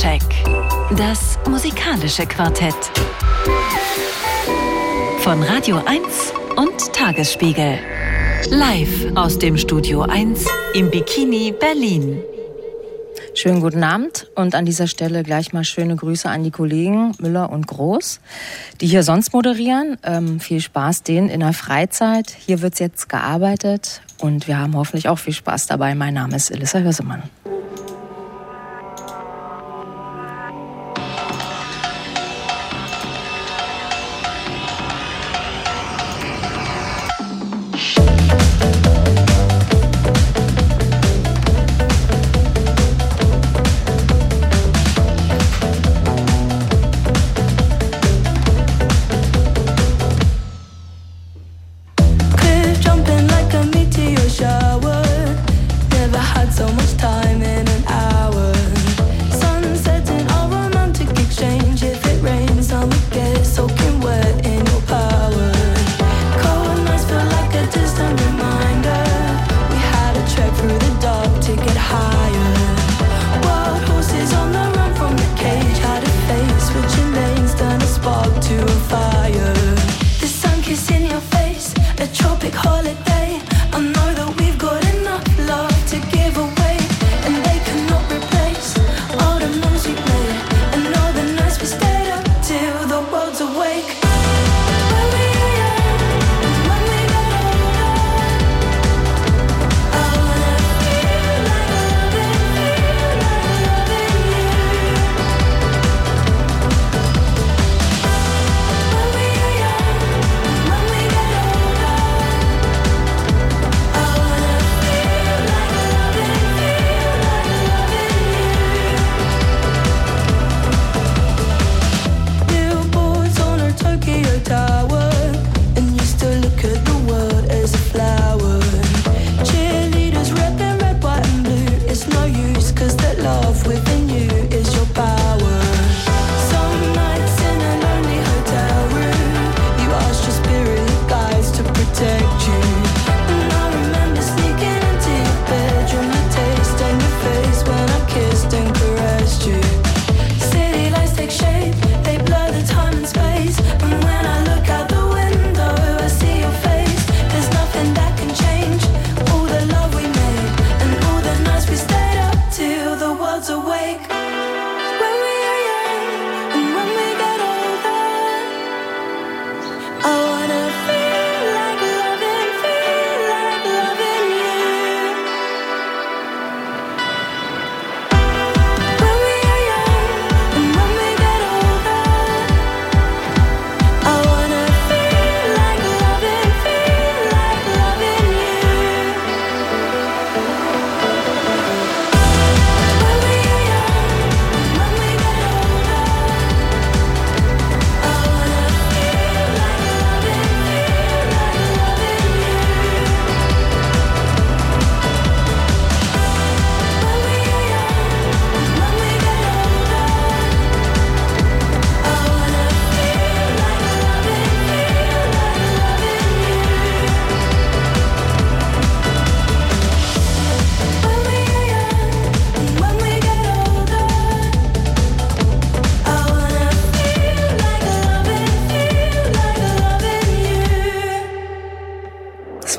Soundcheck. Das musikalische Quartett. Von Radio 1 und Tagesspiegel. Live aus dem Studio 1 im Bikini Berlin. Schönen guten Abend und an dieser Stelle gleich mal schöne Grüße an die Kollegen Müller und Groß, die hier sonst moderieren. Ähm, viel Spaß denen in der Freizeit. Hier wird jetzt gearbeitet und wir haben hoffentlich auch viel Spaß dabei. Mein Name ist Elissa Hörsemann.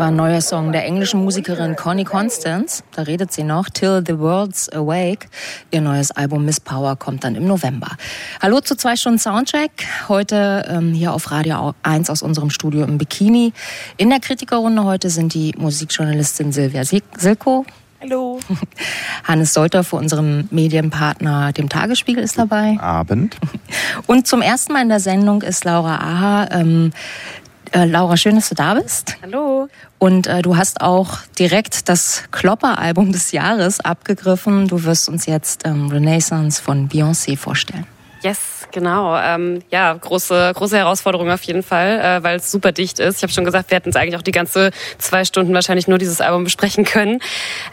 War ein neuer Song der englischen Musikerin Connie Constance. Da redet sie noch. Till the World's Awake. Ihr neues Album Miss Power kommt dann im November. Hallo zu zwei Stunden Soundcheck. Heute ähm, hier auf Radio 1 aus unserem Studio im Bikini. In der Kritikerrunde heute sind die Musikjournalistin Silvia Silko. Hallo. Hannes Solter für unserem Medienpartner, dem Tagesspiegel, ist dabei. Abend. Und zum ersten Mal in der Sendung ist Laura Aha. Ähm, äh, Laura, schön, dass du da bist. Hallo. Und äh, du hast auch direkt das Klopper-Album des Jahres abgegriffen. Du wirst uns jetzt ähm, Renaissance von Beyoncé vorstellen. Yes, genau. Ähm, ja, große, große Herausforderung auf jeden Fall, äh, weil es super dicht ist. Ich habe schon gesagt, wir hätten es eigentlich auch die ganze zwei Stunden wahrscheinlich nur dieses Album besprechen können.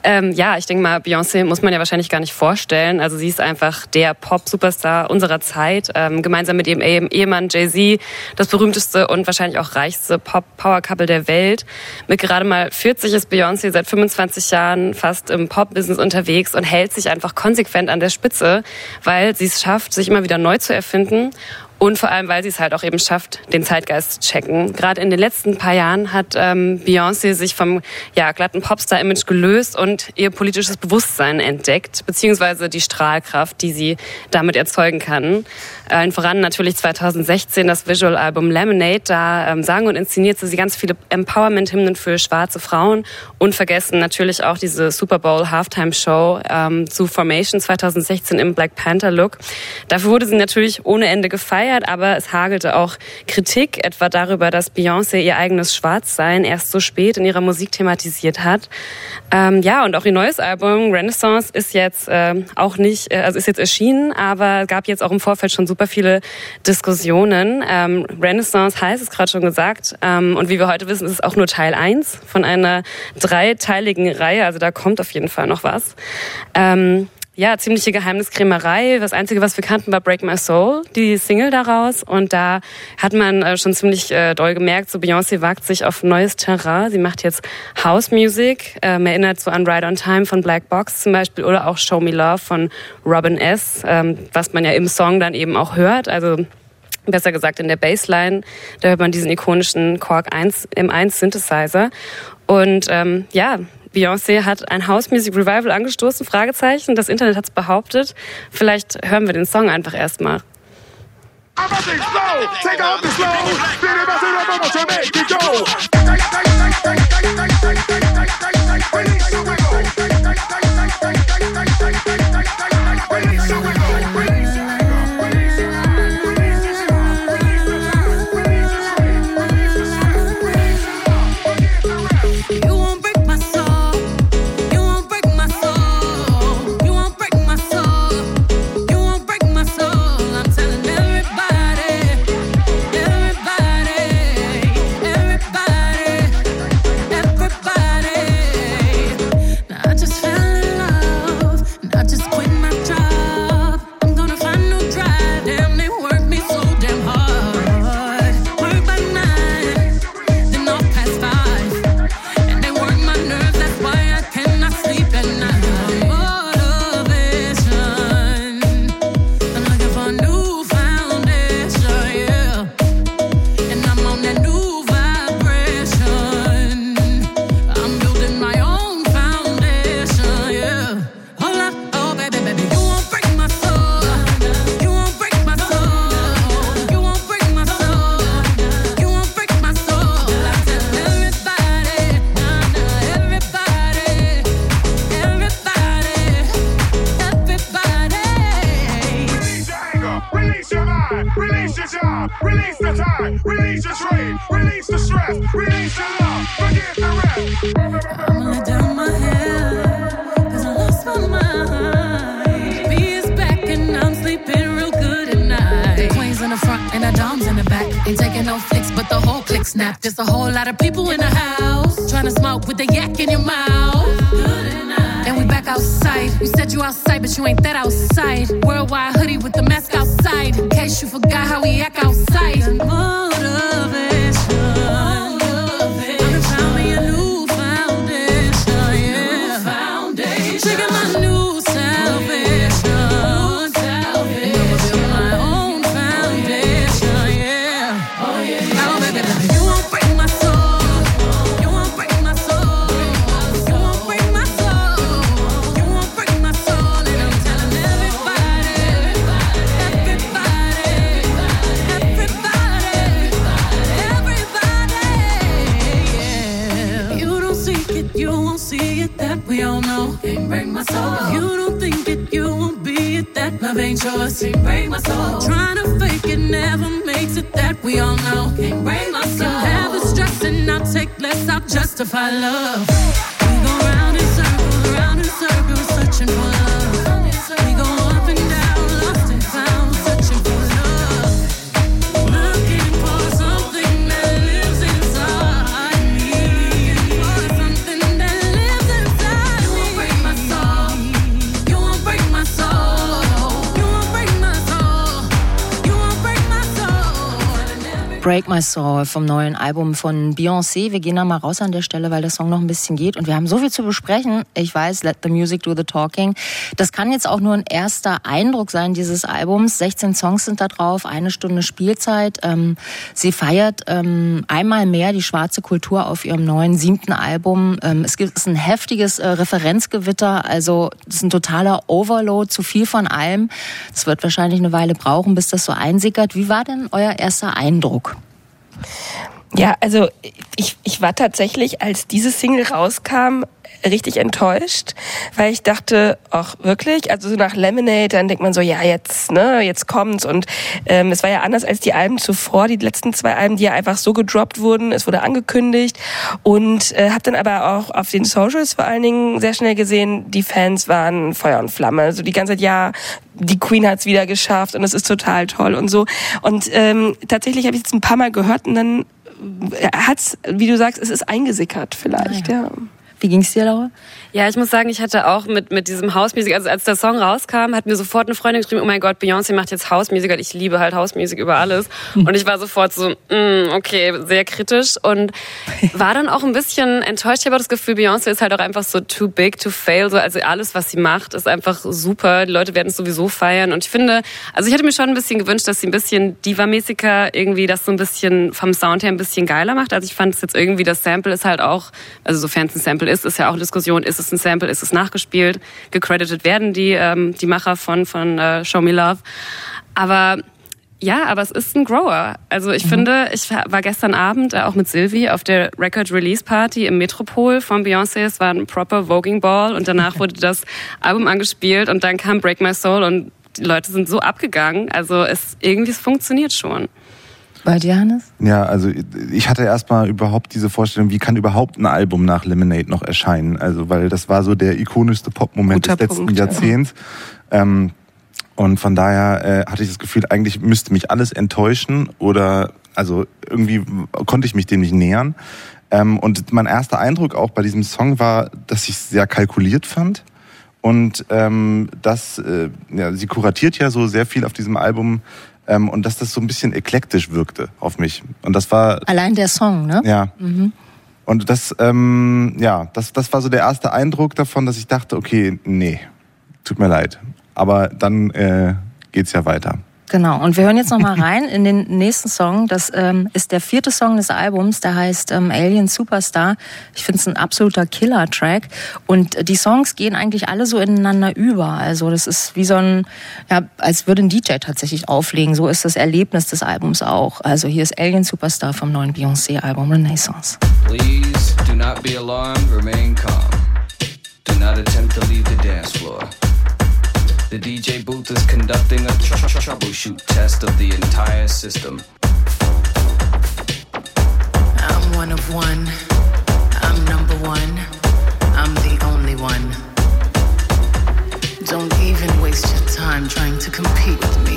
Ähm, ja, ich denke mal, Beyoncé muss man ja wahrscheinlich gar nicht vorstellen. Also sie ist einfach der Pop-Superstar unserer Zeit. Ähm, gemeinsam mit ihrem Ehemann Jay-Z das berühmteste und wahrscheinlich auch reichste Pop-Power-Couple der Welt. Mit gerade mal 40 ist Beyoncé seit 25 Jahren fast im Pop-Business unterwegs und hält sich einfach konsequent an der Spitze, weil sie es schafft, sich immer wieder neu zu erfinden und vor allem, weil sie es halt auch eben schafft, den Zeitgeist zu checken. Gerade in den letzten paar Jahren hat ähm, Beyoncé sich vom ja, glatten Popstar-Image gelöst und ihr politisches Bewusstsein entdeckt, beziehungsweise die Strahlkraft, die sie damit erzeugen kann. Allen voran natürlich 2016 das Visual-Album Lemonade. Da ähm, sang und inszenierte sie ganz viele Empowerment-Hymnen für schwarze Frauen und vergessen natürlich auch diese Super Bowl Halftime-Show ähm, zu Formation 2016 im Black Panther-Look. Dafür wurde sie natürlich ohne Ende gefeiert aber es hagelte auch Kritik, etwa darüber, dass Beyoncé ihr eigenes Schwarzsein erst so spät in ihrer Musik thematisiert hat. Ähm, ja, und auch ihr neues Album Renaissance ist jetzt äh, auch nicht, äh, also ist jetzt erschienen, aber gab jetzt auch im Vorfeld schon super viele Diskussionen. Ähm, Renaissance heißt es gerade schon gesagt, ähm, und wie wir heute wissen, ist es auch nur Teil 1 von einer dreiteiligen Reihe, also da kommt auf jeden Fall noch was. Ähm, ja, ziemliche Geheimniskrämerei. Das Einzige, was wir kannten, war Break My Soul, die Single daraus. Und da hat man äh, schon ziemlich äh, doll gemerkt, so Beyoncé wagt sich auf neues Terrain. Sie macht jetzt House Music, ähm, erinnert so an Ride on Time von Black Box zum Beispiel oder auch Show Me Love von Robin S., ähm, was man ja im Song dann eben auch hört. Also besser gesagt in der Bassline, da hört man diesen ikonischen Korg 1 im 1 Synthesizer. Und ähm, ja, Beyoncé hat ein House Music Revival angestoßen, Fragezeichen. Das Internet hat es behauptet. Vielleicht hören wir den Song einfach erstmal. justify Vom neuen Album von Beyoncé. Wir gehen da mal raus an der Stelle, weil der Song noch ein bisschen geht und wir haben so viel zu besprechen. Ich weiß, Let the Music Do the Talking. Das kann jetzt auch nur ein erster Eindruck sein dieses Albums. 16 Songs sind da drauf, eine Stunde Spielzeit. Sie feiert einmal mehr die schwarze Kultur auf ihrem neuen siebten Album. Es gibt ein heftiges Referenzgewitter, also es ist ein totaler Overload, zu viel von allem. Es wird wahrscheinlich eine Weile brauchen, bis das so einsickert. Wie war denn euer erster Eindruck? Ja, also ich, ich war tatsächlich, als diese Single rauskam, richtig enttäuscht, weil ich dachte, ach wirklich, also so nach Lemonade, dann denkt man so, ja jetzt, ne, jetzt kommt's. Und ähm, es war ja anders als die Alben zuvor, die letzten zwei Alben, die ja einfach so gedroppt wurden, es wurde angekündigt. Und äh, habe dann aber auch auf den Socials vor allen Dingen sehr schnell gesehen, die Fans waren Feuer und Flamme, also die ganze Zeit, ja, die Queen hat's wieder geschafft und es ist total toll und so. Und ähm, tatsächlich habe ich jetzt ein paar Mal gehört und dann hat's, wie du sagst, es ist eingesickert vielleicht, ja. ja. Wie ging's dir, Laura? Ja, ich muss sagen, ich hatte auch mit, mit diesem Hausmusik, also als der Song rauskam, hat mir sofort eine Freundin geschrieben, oh mein Gott, Beyoncé macht jetzt Hausmusik, ich liebe halt Hausmusik über alles. Und ich war sofort so, mm, okay, sehr kritisch und war dann auch ein bisschen enttäuscht. Ich habe das Gefühl, Beyoncé ist halt auch einfach so too big to fail. So, also alles, was sie macht, ist einfach super. Die Leute werden es sowieso feiern. Und ich finde, also ich hätte mir schon ein bisschen gewünscht, dass sie ein bisschen Diva-mäßiger irgendwie das so ein bisschen vom Sound her ein bisschen geiler macht. Also ich fand es jetzt irgendwie, das Sample ist halt auch, also sofern es ein Sample ist, ist ja auch eine Diskussion, ist es ein Sample, ist es nachgespielt, gecredited werden die, ähm, die Macher von, von äh, Show Me Love. Aber ja, aber es ist ein Grower. Also ich mhm. finde, ich war gestern Abend äh, auch mit Sylvie auf der Record Release Party im Metropol von Beyoncé. Es war ein proper Voging Ball und danach wurde das Album angespielt und dann kam Break My Soul und die Leute sind so abgegangen. Also es irgendwie es funktioniert schon. Bei dir, Hannes? Ja, also ich hatte erstmal überhaupt diese Vorstellung, wie kann überhaupt ein Album nach Lemonade noch erscheinen? Also, weil das war so der ikonischste Pop-Moment des letzten Punkt, Jahrzehnts. Ja. Ähm, und von daher äh, hatte ich das Gefühl, eigentlich müsste mich alles enttäuschen oder also irgendwie konnte ich mich dem nicht nähern. Ähm, und mein erster Eindruck auch bei diesem Song war, dass ich es sehr kalkuliert fand. Und ähm, das, äh, ja, sie kuratiert ja so sehr viel auf diesem Album ähm, und dass das so ein bisschen eklektisch wirkte auf mich. Und das war allein der Song, ne? Ja. Mhm. Und das, ähm, ja, das, das war so der erste Eindruck davon, dass ich dachte, okay, nee, tut mir leid. Aber dann äh, geht's ja weiter. Genau, und wir hören jetzt nochmal rein in den nächsten Song. Das ähm, ist der vierte Song des Albums, der heißt ähm, Alien Superstar. Ich finde es ein absoluter Killer-Track. Und die Songs gehen eigentlich alle so ineinander über. Also das ist wie so ein, ja, als würde ein DJ tatsächlich auflegen. So ist das Erlebnis des Albums auch. Also hier ist Alien Superstar vom neuen Beyoncé-Album Renaissance. Please do not be alarmed, remain calm. Do not attempt to leave. The DJ booth is conducting a tr tr troubleshoot test of the entire system. I'm one of one. I'm number one. I'm the only one. Don't even waste your time trying to compete with me.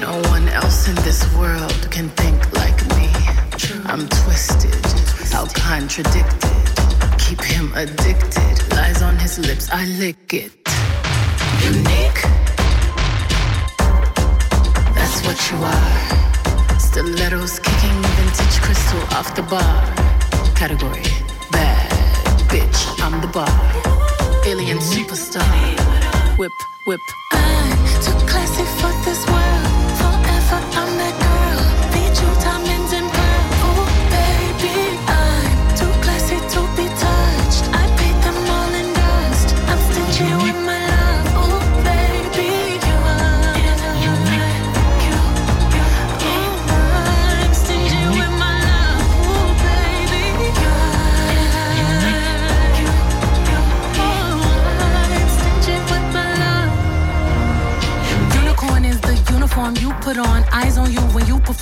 No one else in this world can think like me. I'm twisted, how contradicted. Keep him addicted. Lies on his lips, I lick it That's what you are. Stilettos kicking vintage crystal off the bar. Category bad bitch. I'm the bar. Alien superstar. Whip, whip. I'm too classy for this world.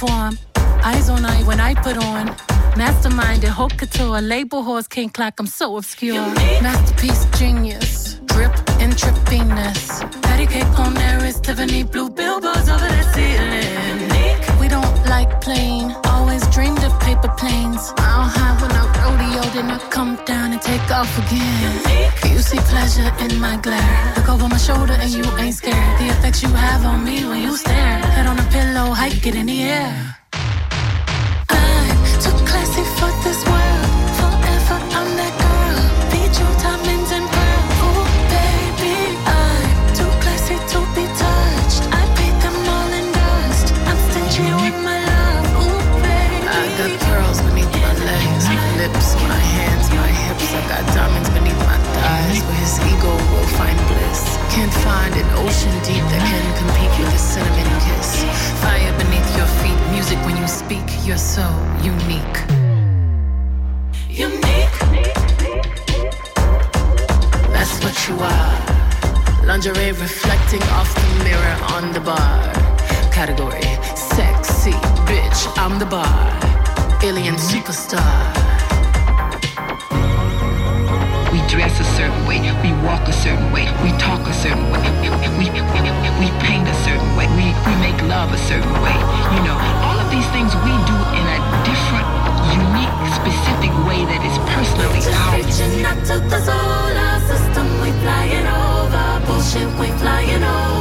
Perform. Eyes on I when I put on. Mastermind and haute couture. Label horse king clock. I'm so obscure. Masterpiece genius. Drip and trippiness. Patty cake on there is Tiffany blue billboards over the ceiling. We don't like plain. Always dreamed of paper planes. Mile high when I rodeo, then I come down and take off again. You see pleasure in my glare. Look over my shoulder and you ain't scared. The effects you have on me when you stare. Head on a pillow, hike it in the air. I'm too classy for the find bliss. Can't find an ocean deep that can compete with a cinnamon kiss. Fire beneath your feet, music when you speak, you're so unique. Unique. That's what you are. Lingerie reflecting off the mirror on the bar. Category sexy bitch, I'm the bar. Alien superstar we dress a certain way. We walk a certain way. We talk a certain way. We, we paint a certain way. We, we make love a certain way. You know, all of these things we do in a different, unique, specific way that is personally ours. Reaching out to the solar system. We flying over. Bullshit, we flying over.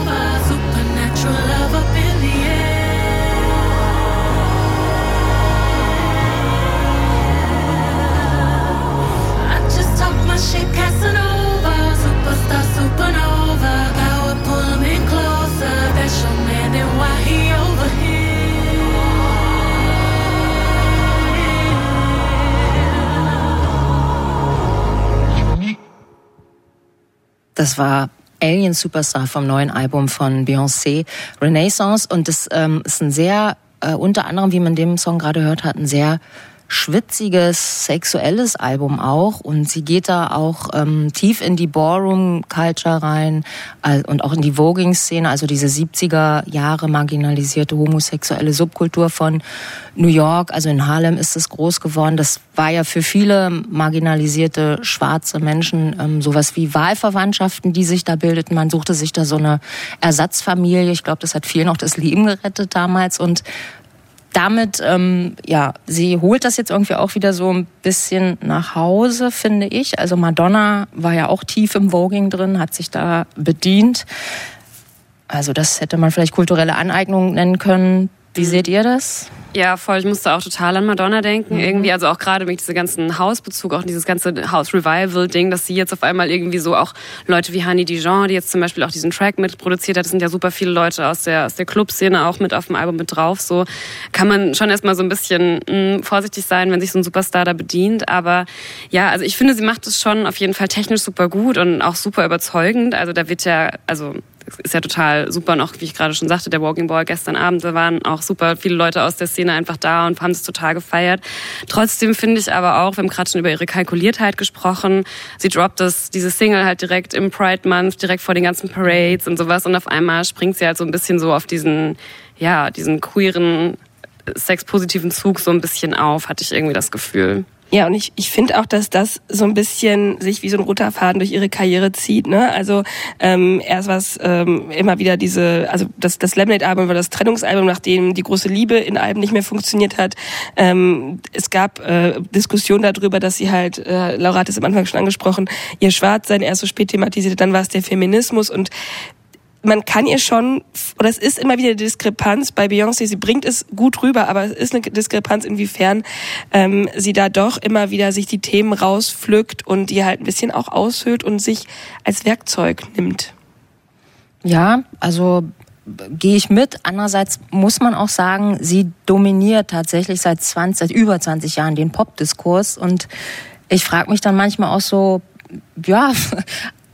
Das war Alien Superstar vom neuen Album von Beyoncé, Renaissance. Und das ähm, ist ein sehr, äh, unter anderem, wie man dem Song gerade hört hat, ein sehr schwitziges, sexuelles Album auch. Und sie geht da auch ähm, tief in die Ballroom-Culture rein äh, und auch in die Voging-Szene, also diese 70er Jahre marginalisierte homosexuelle Subkultur von New York. Also in Harlem ist es groß geworden. Das war ja für viele marginalisierte schwarze Menschen ähm, sowas wie Wahlverwandtschaften, die sich da bildeten. Man suchte sich da so eine Ersatzfamilie. Ich glaube, das hat vielen auch das Leben gerettet damals. Und damit, ähm, ja, sie holt das jetzt irgendwie auch wieder so ein bisschen nach Hause, finde ich. Also Madonna war ja auch tief im Voging drin, hat sich da bedient. Also das hätte man vielleicht kulturelle Aneignung nennen können. Wie seht ihr das? Ja, voll. Ich musste auch total an Madonna denken. Mhm. Irgendwie, also auch gerade mit diesem ganzen Hausbezug, auch dieses ganze House-Revival-Ding, dass sie jetzt auf einmal irgendwie so auch Leute wie Honey Dijon, die jetzt zum Beispiel auch diesen Track mitproduziert hat, das sind ja super viele Leute aus der, aus der Clubszene auch mit auf dem Album mit drauf. So kann man schon erstmal so ein bisschen mh, mm, vorsichtig sein, wenn sich so ein Superstar da bedient. Aber ja, also ich finde, sie macht es schon auf jeden Fall technisch super gut und auch super überzeugend. Also da wird ja, also ist ja total super. Und auch, wie ich gerade schon sagte, der Walking Ball gestern Abend, da waren auch super viele Leute aus der Szene einfach da und haben es total gefeiert. Trotzdem finde ich aber auch, wir haben gerade schon über ihre Kalkuliertheit gesprochen. Sie droppt das, diese Single halt direkt im Pride Month, direkt vor den ganzen Parades und sowas. Und auf einmal springt sie halt so ein bisschen so auf diesen, ja, diesen queeren, sexpositiven Zug so ein bisschen auf, hatte ich irgendwie das Gefühl. Ja, und ich, ich finde auch, dass das so ein bisschen sich wie so ein roter Faden durch ihre Karriere zieht. Ne? Also ähm, erst was ähm, immer wieder diese, also das, das Lemonade-Album war das Trennungsalbum, nachdem die große Liebe in Alben nicht mehr funktioniert hat. Ähm, es gab äh, Diskussionen darüber, dass sie halt, äh, Laura hat es am Anfang schon angesprochen, ihr Schwarz sein erst so spät thematisiert, dann war es der Feminismus und man kann ihr schon, oder es ist immer wieder eine Diskrepanz bei Beyoncé, sie bringt es gut rüber, aber es ist eine Diskrepanz, inwiefern ähm, sie da doch immer wieder sich die Themen rauspflückt und die halt ein bisschen auch aushöhlt und sich als Werkzeug nimmt. Ja, also gehe ich mit. Andererseits muss man auch sagen, sie dominiert tatsächlich seit 20, seit über 20 Jahren den Popdiskurs und ich frage mich dann manchmal auch so, ja,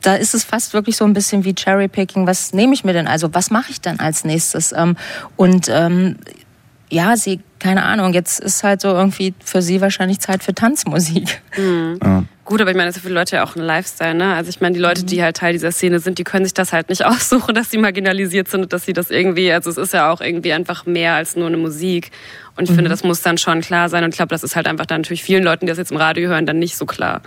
da ist es fast wirklich so ein bisschen wie Cherrypicking. Was nehme ich mir denn? Also was mache ich dann als nächstes? Ähm, und ähm, ja, sie, keine Ahnung, jetzt ist halt so irgendwie für sie wahrscheinlich Zeit für Tanzmusik. Mhm. Ja. Gut, aber ich meine, das ist für viele Leute ja auch ein Lifestyle, ne? Also ich meine, die Leute, die halt Teil dieser Szene sind, die können sich das halt nicht aussuchen, dass sie marginalisiert sind und dass sie das irgendwie, also es ist ja auch irgendwie einfach mehr als nur eine Musik. Und ich mhm. finde, das muss dann schon klar sein. Und ich glaube, das ist halt einfach dann natürlich vielen Leuten, die das jetzt im Radio hören, dann nicht so klar.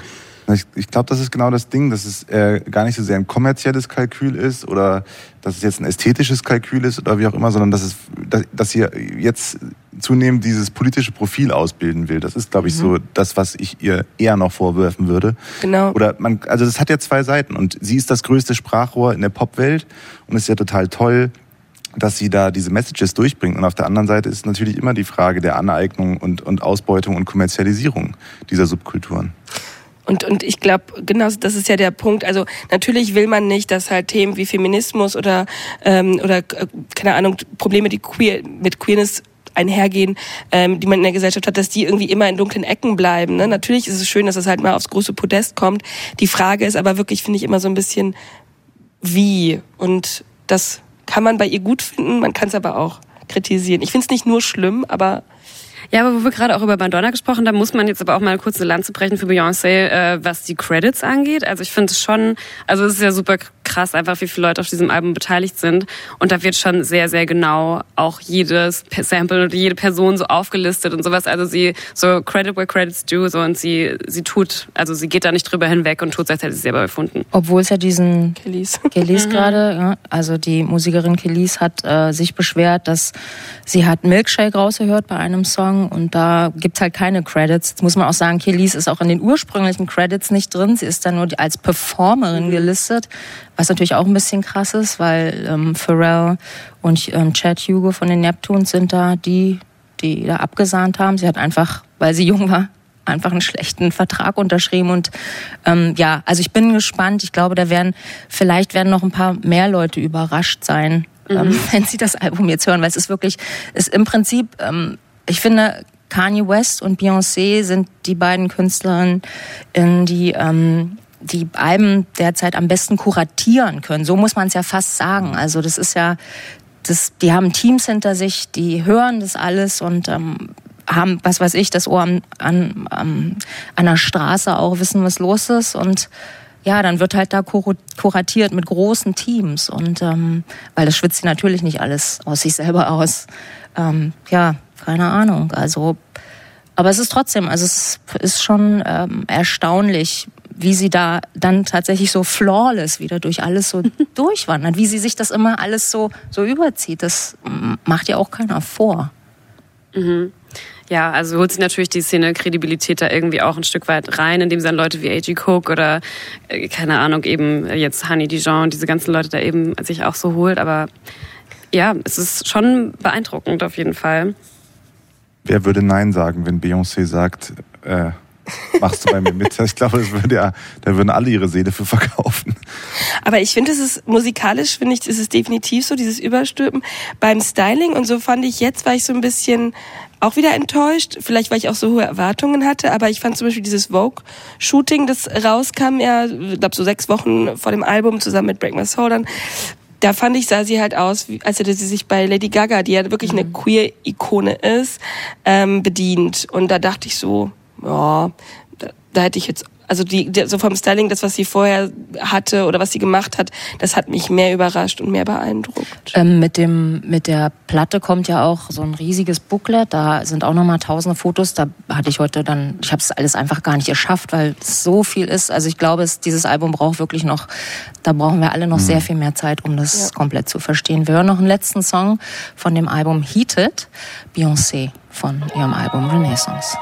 Ich, ich glaube, das ist genau das Ding, dass es äh, gar nicht so sehr ein kommerzielles Kalkül ist oder dass es jetzt ein ästhetisches Kalkül ist oder wie auch immer, sondern dass es, dass, dass ihr jetzt zunehmend dieses politische Profil ausbilden will. Das ist, glaube ich, mhm. so das, was ich ihr eher noch vorwerfen würde. Genau. Oder man, also das hat ja zwei Seiten und sie ist das größte Sprachrohr in der Popwelt und ist ja total toll, dass sie da diese Messages durchbringt. Und auf der anderen Seite ist natürlich immer die Frage der Aneignung und, und Ausbeutung und Kommerzialisierung dieser Subkulturen. Und, und ich glaube, genau das ist ja der Punkt. Also natürlich will man nicht, dass halt Themen wie Feminismus oder, ähm, oder äh, keine Ahnung, Probleme, die queer, mit Queerness einhergehen, ähm, die man in der Gesellschaft hat, dass die irgendwie immer in dunklen Ecken bleiben. Ne? Natürlich ist es schön, dass es halt mal aufs große Podest kommt. Die Frage ist aber wirklich, finde ich, immer so ein bisschen, wie. Und das kann man bei ihr gut finden, man kann es aber auch kritisieren. Ich finde es nicht nur schlimm, aber ja, aber wo wir gerade auch über Madonna gesprochen haben, muss man jetzt aber auch mal kurz eine Lanze brechen für Beyoncé, äh, was die Credits angeht. Also ich finde es schon, also es ist ja super krass einfach, wie viele Leute auf diesem Album beteiligt sind. Und da wird schon sehr, sehr genau auch jedes Sample und jede Person so aufgelistet und sowas. Also sie so Credit where credits due so und sie, sie tut, also sie geht da nicht drüber hinweg und tut, als hätte sie selber erfunden. Obwohl es ja diesen Kelis, Kelis mhm. gerade, ja, also die Musikerin Kelis hat äh, sich beschwert, dass sie hat Milkshake rausgehört bei einem Song und da gibt's halt keine Credits. Jetzt muss man auch sagen, Kelis ist auch in den ursprünglichen Credits nicht drin. Sie ist da nur als Performerin mhm. gelistet. Was natürlich auch ein bisschen krass ist, weil ähm, Pharrell und ähm, Chad Hugo von den Neptunes sind da die, die da abgesahnt haben. Sie hat einfach, weil sie jung war, einfach einen schlechten Vertrag unterschrieben und ähm, ja, also ich bin gespannt. Ich glaube, da werden vielleicht werden noch ein paar mehr Leute überrascht sein, ähm, mhm. ähm, wenn sie das Album jetzt hören, weil es ist wirklich, ist im Prinzip, ähm, ich finde, Kanye West und Beyoncé sind die beiden Künstlerinnen, in die ähm, die Alben derzeit am besten kuratieren können. So muss man es ja fast sagen. Also das ist ja, das, die haben Teams hinter sich, die hören das alles und ähm, haben, was weiß ich, das Ohr an, an, an der Straße auch wissen, was los ist und ja, dann wird halt da kuratiert mit großen Teams und ähm, weil das schwitzt natürlich nicht alles aus sich selber aus. Ähm, ja, keine Ahnung. Also, aber es ist trotzdem, also es ist schon ähm, erstaunlich, wie sie da dann tatsächlich so flawless wieder durch alles so durchwandert, wie sie sich das immer alles so, so überzieht. Das macht ja auch keiner vor. Mhm. Ja, also holt sie natürlich die Szene Kredibilität da irgendwie auch ein Stück weit rein, indem sie dann Leute wie A.G. Cook oder, äh, keine Ahnung, eben jetzt Honey Dijon und diese ganzen Leute da eben sich auch so holt. Aber ja, es ist schon beeindruckend auf jeden Fall. Wer würde Nein sagen, wenn Beyoncé sagt, äh, machst du bei mir mit. Ich glaube, das würde ja, da würden alle ihre Seele für verkaufen. Aber ich finde, es ist musikalisch, finde ich, ist es definitiv so, dieses Überstülpen. Beim Styling und so fand ich jetzt, war ich so ein bisschen auch wieder enttäuscht. Vielleicht, weil ich auch so hohe Erwartungen hatte. Aber ich fand zum Beispiel dieses Vogue-Shooting, das rauskam ja, ich glaube, so sechs Wochen vor dem Album zusammen mit Break My Soul dann da fand ich, sah sie halt aus, als hätte sie sich bei Lady Gaga, die ja wirklich eine mhm. Queer-Ikone ist, ähm, bedient. Und da dachte ich so, ja, da, da hätte ich jetzt also die, so vom Styling, das, was sie vorher hatte oder was sie gemacht hat, das hat mich mehr überrascht und mehr beeindruckt. Ähm, mit dem, mit der Platte kommt ja auch so ein riesiges Booklet. Da sind auch nochmal tausende Fotos. Da hatte ich heute dann, ich habe es alles einfach gar nicht geschafft, weil es so viel ist. Also ich glaube, es, dieses Album braucht wirklich noch, da brauchen wir alle noch mhm. sehr viel mehr Zeit, um das ja. komplett zu verstehen. Wir hören noch einen letzten Song von dem Album Heated, Beyoncé von ihrem Album Renaissance.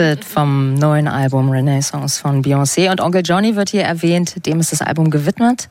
Heated vom neuen Album Renaissance von Beyoncé. Und Onkel Johnny wird hier erwähnt, dem ist das Album gewidmet.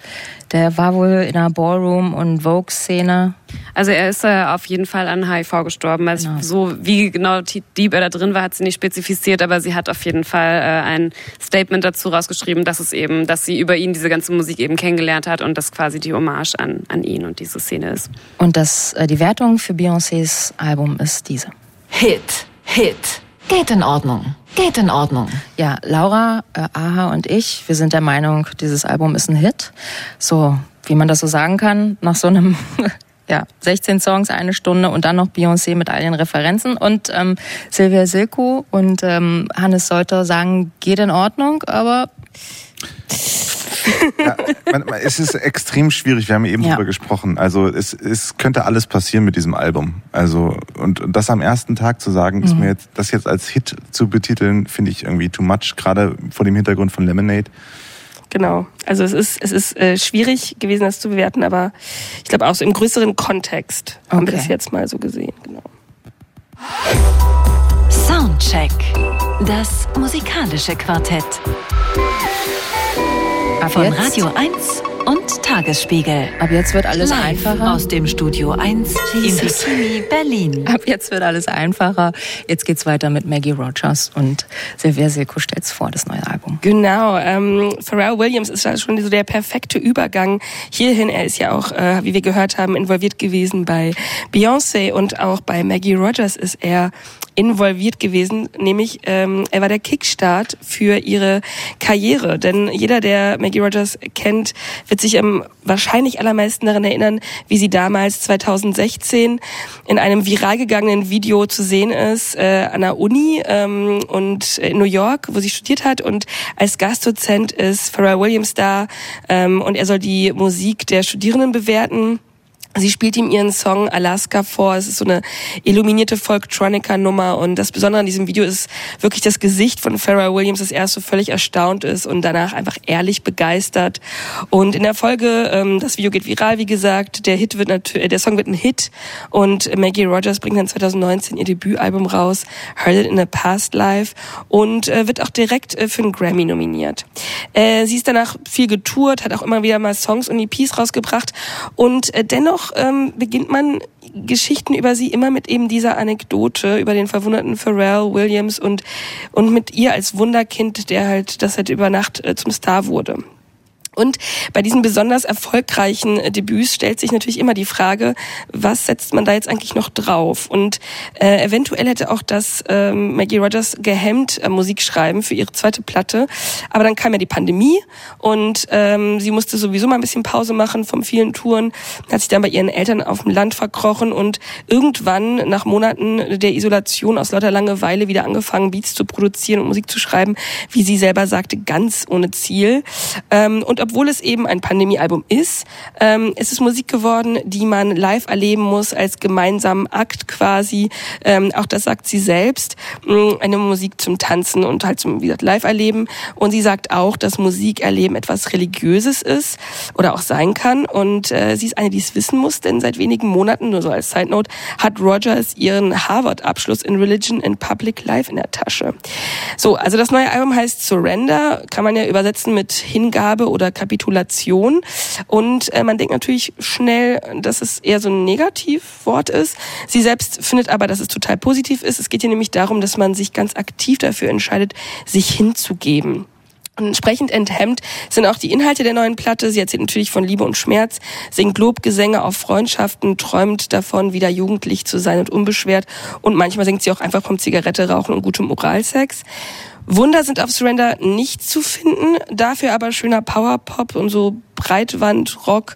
Der war wohl in einer Ballroom- und Vogue-Szene. Also er ist äh, auf jeden Fall an HIV gestorben. Also Genau. so wie genau deep er da drin war, hat sie nicht spezifiziert, aber sie hat auf jeden Fall äh, ein Statement dazu rausgeschrieben, dass es eben, dass sie über ihn diese ganze Musik eben kennengelernt hat und das quasi die Hommage an, an ihn und diese Szene ist. Und das, äh, die Wertung für Beyoncés Album ist diese. Hit, Hit. Geht in Ordnung. Geht in Ordnung. Ja, Laura, äh, Aha und ich, wir sind der Meinung, dieses Album ist ein Hit. So, wie man das so sagen kann, nach so einem, ja, 16 Songs, eine Stunde und dann noch Beyoncé mit all den Referenzen. Und ähm, Silvia Silko und ähm, Hannes Solter sagen, geht in Ordnung, aber Ja, man, man, es ist extrem schwierig. Wir haben eben Ja. drüber gesprochen. Also es, es könnte alles passieren mit diesem Album. Also und, und das am ersten Tag zu sagen, ist mir jetzt das jetzt als Hit zu betiteln, finde ich irgendwie too much. Gerade vor dem Hintergrund von Lemonade. Genau. Also es ist, es ist äh, schwierig gewesen, das zu bewerten, aber ich glaube auch so im größeren Kontext haben wir Okay. das jetzt mal so gesehen. Genau. Soundcheck. Das musikalische Quartett ab von jetzt, Radio 1 und Tagesspiegel. ab jetzt wird alles Live einfacher. aus dem Studio 1 in Jesus. Bikini Berlin. Ab jetzt wird alles einfacher. Jetzt geht's weiter mit Maggie Rogers und Silvia Silko stellt's vor, das neue Album. Genau, ähm, Pharrell Williams ist da schon so der perfekte Übergang hierhin. Er ist ja auch, äh, wie wir gehört haben, involviert gewesen bei Beyoncé und auch bei Maggie Rogers ist er involviert gewesen, nämlich ähm, er war der Kickstart für ihre Karriere. Denn jeder, der Maggie Rogers kennt, wird sich am wahrscheinlich allermeisten daran erinnern, wie sie damals 2016 in einem viral gegangenen Video zu sehen ist äh, an der Uni ähm, und in New York, wo sie studiert hat und als Gastdozent ist Pharrell Williams da ähm, und er soll die Musik der Studierenden bewerten. Sie spielt ihm ihren Song Alaska vor. Es ist so eine illuminierte Folktronica-Nummer und das Besondere an diesem Video ist wirklich das Gesicht von Pharrell Williams, das erst so völlig erstaunt ist und danach einfach ehrlich begeistert. Und in der Folge, ähm, das Video geht viral, wie gesagt, der Hit wird natürlich, der Song wird ein Hit und Maggie Rogers bringt dann 2019 ihr Debütalbum raus, Heard It in a Past Life und äh, wird auch direkt äh, für einen Grammy nominiert. Äh, sie ist danach viel getourt, hat auch immer wieder mal Songs und EPs rausgebracht und äh, dennoch ähm, beginnt man Geschichten über sie immer mit eben dieser Anekdote über den verwunderten Pharrell Williams und und mit ihr als Wunderkind, der halt das halt über Nacht äh, zum Star wurde. Und bei diesen besonders erfolgreichen äh, Debüts stellt sich natürlich immer die Frage, was setzt man da jetzt eigentlich noch drauf? Und äh, eventuell hätte auch das ähm, Maggie Rogers gehemmt äh, Musik schreiben für ihre zweite Platte. Aber dann kam ja die Pandemie und ähm, sie musste sowieso mal ein bisschen Pause machen vom vielen Touren, hat sich dann bei ihren Eltern auf dem Land verkrochen und irgendwann nach Monaten der Isolation aus lauter Langeweile wieder angefangen, Beats zu produzieren und Musik zu schreiben, wie sie selber sagte, ganz ohne Ziel. Ähm, und obwohl es eben ein Pandemiealbum ist, ähm, ist es Musik geworden, die man live erleben muss als gemeinsamen Akt quasi. Ähm, auch das sagt sie selbst. Mh, Eine Musik zum Tanzen und halt zum, wie gesagt, live erleben. Und sie sagt auch, dass Musikerleben etwas Religiöses ist oder auch sein kann. Und äh, sie ist eine, die es wissen muss, denn seit wenigen Monaten, nur so als Side Note, hat Rogers ihren Harvard-Abschluss in Religion and Public Life in der Tasche. So, also das neue Album heißt Surrender, kann man ja übersetzen mit Hingabe oder Kapitulation. Und äh, man denkt natürlich schnell, dass es eher so ein Negativwort ist. Sie selbst findet aber, dass es total positiv ist. Es geht hier nämlich darum, dass man sich ganz aktiv dafür entscheidet, sich hinzugeben. Entsprechend enthemmt sind auch die Inhalte der neuen Platte. Sie erzählt natürlich von Liebe und Schmerz, singt Lobgesänge auf Freundschaften, träumt davon, wieder jugendlich zu sein und unbeschwert. Und manchmal singt sie auch einfach vom Zigarette rauchen und gutem Oralsex. Wunder sind auf Surrender nicht zu finden, dafür aber schöner Powerpop und so Breitwandrock,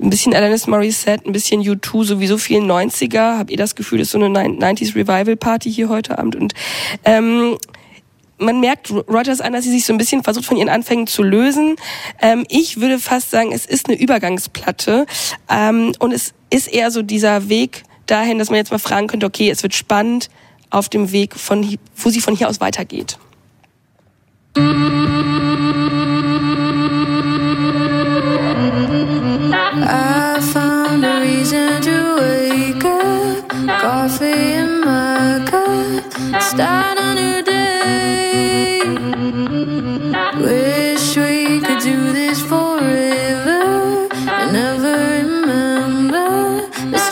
ein bisschen Alanis Morissette, ein bisschen U2, sowieso viel 90er. Habt ihr das Gefühl, das ist so eine 90s Revival Party hier heute Abend und ähm, man merkt Rogers an, dass sie sich so ein bisschen versucht von ihren Anfängen zu lösen. Ähm, ich würde fast sagen, es ist eine Übergangsplatte ähm, und es ist eher so dieser Weg dahin, dass man jetzt mal fragen könnte, okay, es wird spannend auf dem Weg von, wo sie von hier aus weitergeht. I found a reason to wake up, coffee in my cup, start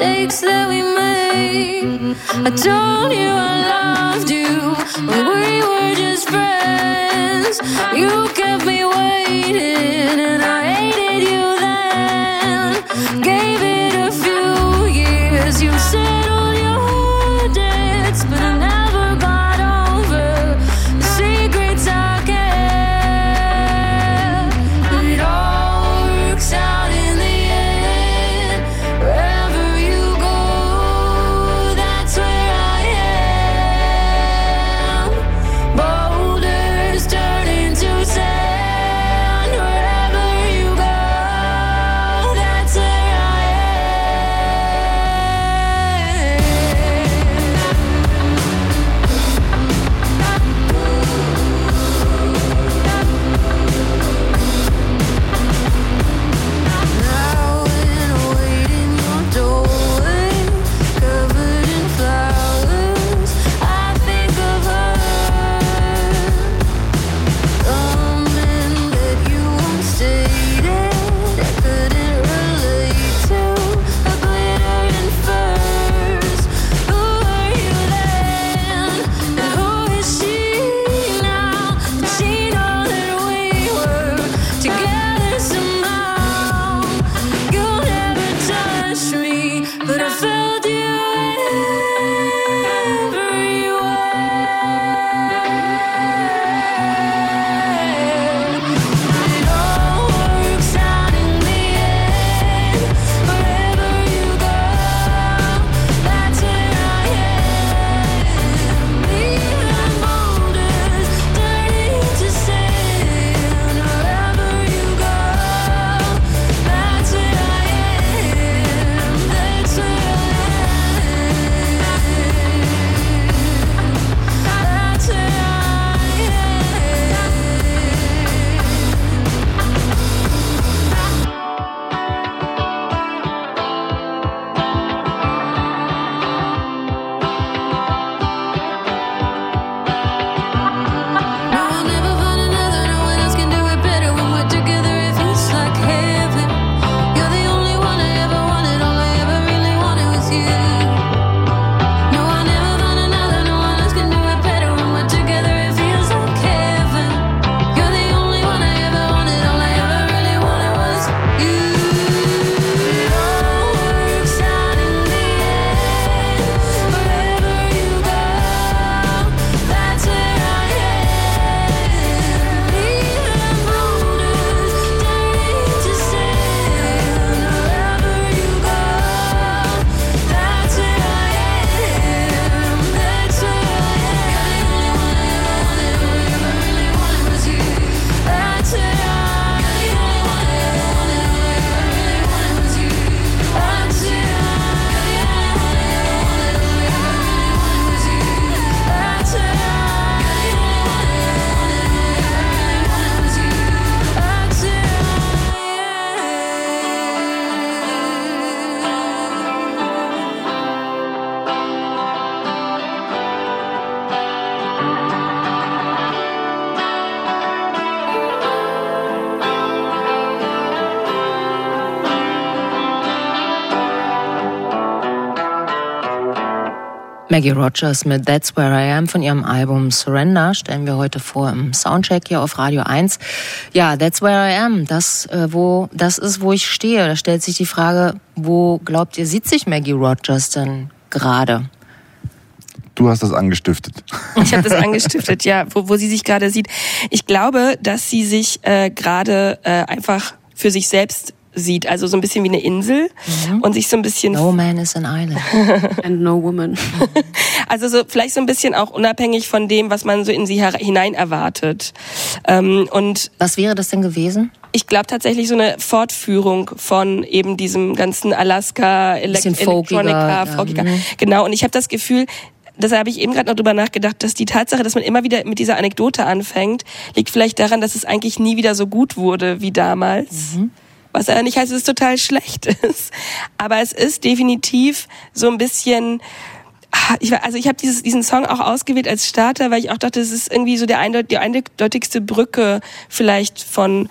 mistakes that we made. I told you I loved you when we were just friends. You kept me waiting and I hated you then. Gave it a few years, you settled Maggie Rogers mit That's Where I Am von ihrem Album Surrender stellen wir heute vor im Soundcheck hier auf Radio 1. Ja, That's Where I Am, das, äh, wo, das ist, wo ich stehe. Da stellt sich die Frage, wo glaubt ihr, sieht sich Maggie Rogers denn gerade? Du hast das angestiftet. Ich habe das angestiftet, ja, wo, wo sie sich gerade sieht. Ich glaube, dass sie sich äh, gerade äh, einfach für sich selbst sieht, also so ein bisschen wie eine Insel mhm. und sich so ein bisschen No man is an island and no woman. also so vielleicht so ein bisschen auch unabhängig von dem, was man so in sie hinein erwartet. Ähm, und was wäre das denn gewesen? Ich glaube tatsächlich so eine Fortführung von eben diesem ganzen Alaska Elekt Electronica, ja. Mhm. Genau. Und ich habe das Gefühl, deshalb habe ich eben gerade noch drüber nachgedacht, dass die Tatsache, dass man immer wieder mit dieser Anekdote anfängt, liegt vielleicht daran, dass es eigentlich nie wieder so gut wurde wie damals. Mhm was aber nicht heißt, dass es total schlecht ist. Aber es ist definitiv so ein bisschen ah, ich, also ich habe diesen Song auch ausgewählt als Starter, weil ich auch dachte, es ist irgendwie so der eindeut, die eindeutigste Brücke vielleicht von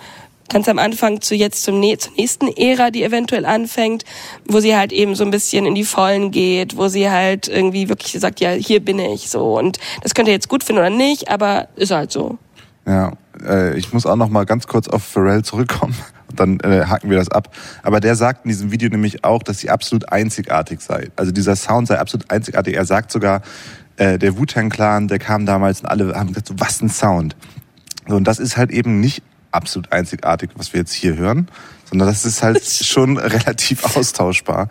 ganz am Anfang zu jetzt zum, zur nächsten Ära, die eventuell anfängt, wo sie halt eben so ein bisschen in die Vollen geht, wo sie halt irgendwie wirklich sagt, ja, hier bin ich so und das könnt ihr jetzt gut finden oder nicht, aber ist halt so. Ja, äh, ich muss auch noch mal ganz kurz auf Pharrell zurückkommen dann äh, haken wir das ab. Aber der sagt in diesem Video nämlich auch, dass sie absolut einzigartig sei. Also dieser Sound sei absolut einzigartig. Er sagt sogar, äh, der Wu-Tang Clan, der kam damals und alle haben gesagt, so, was ein Sound. So, und das ist halt eben nicht absolut einzigartig, was wir jetzt hier hören, sondern das ist halt schon relativ austauschbar.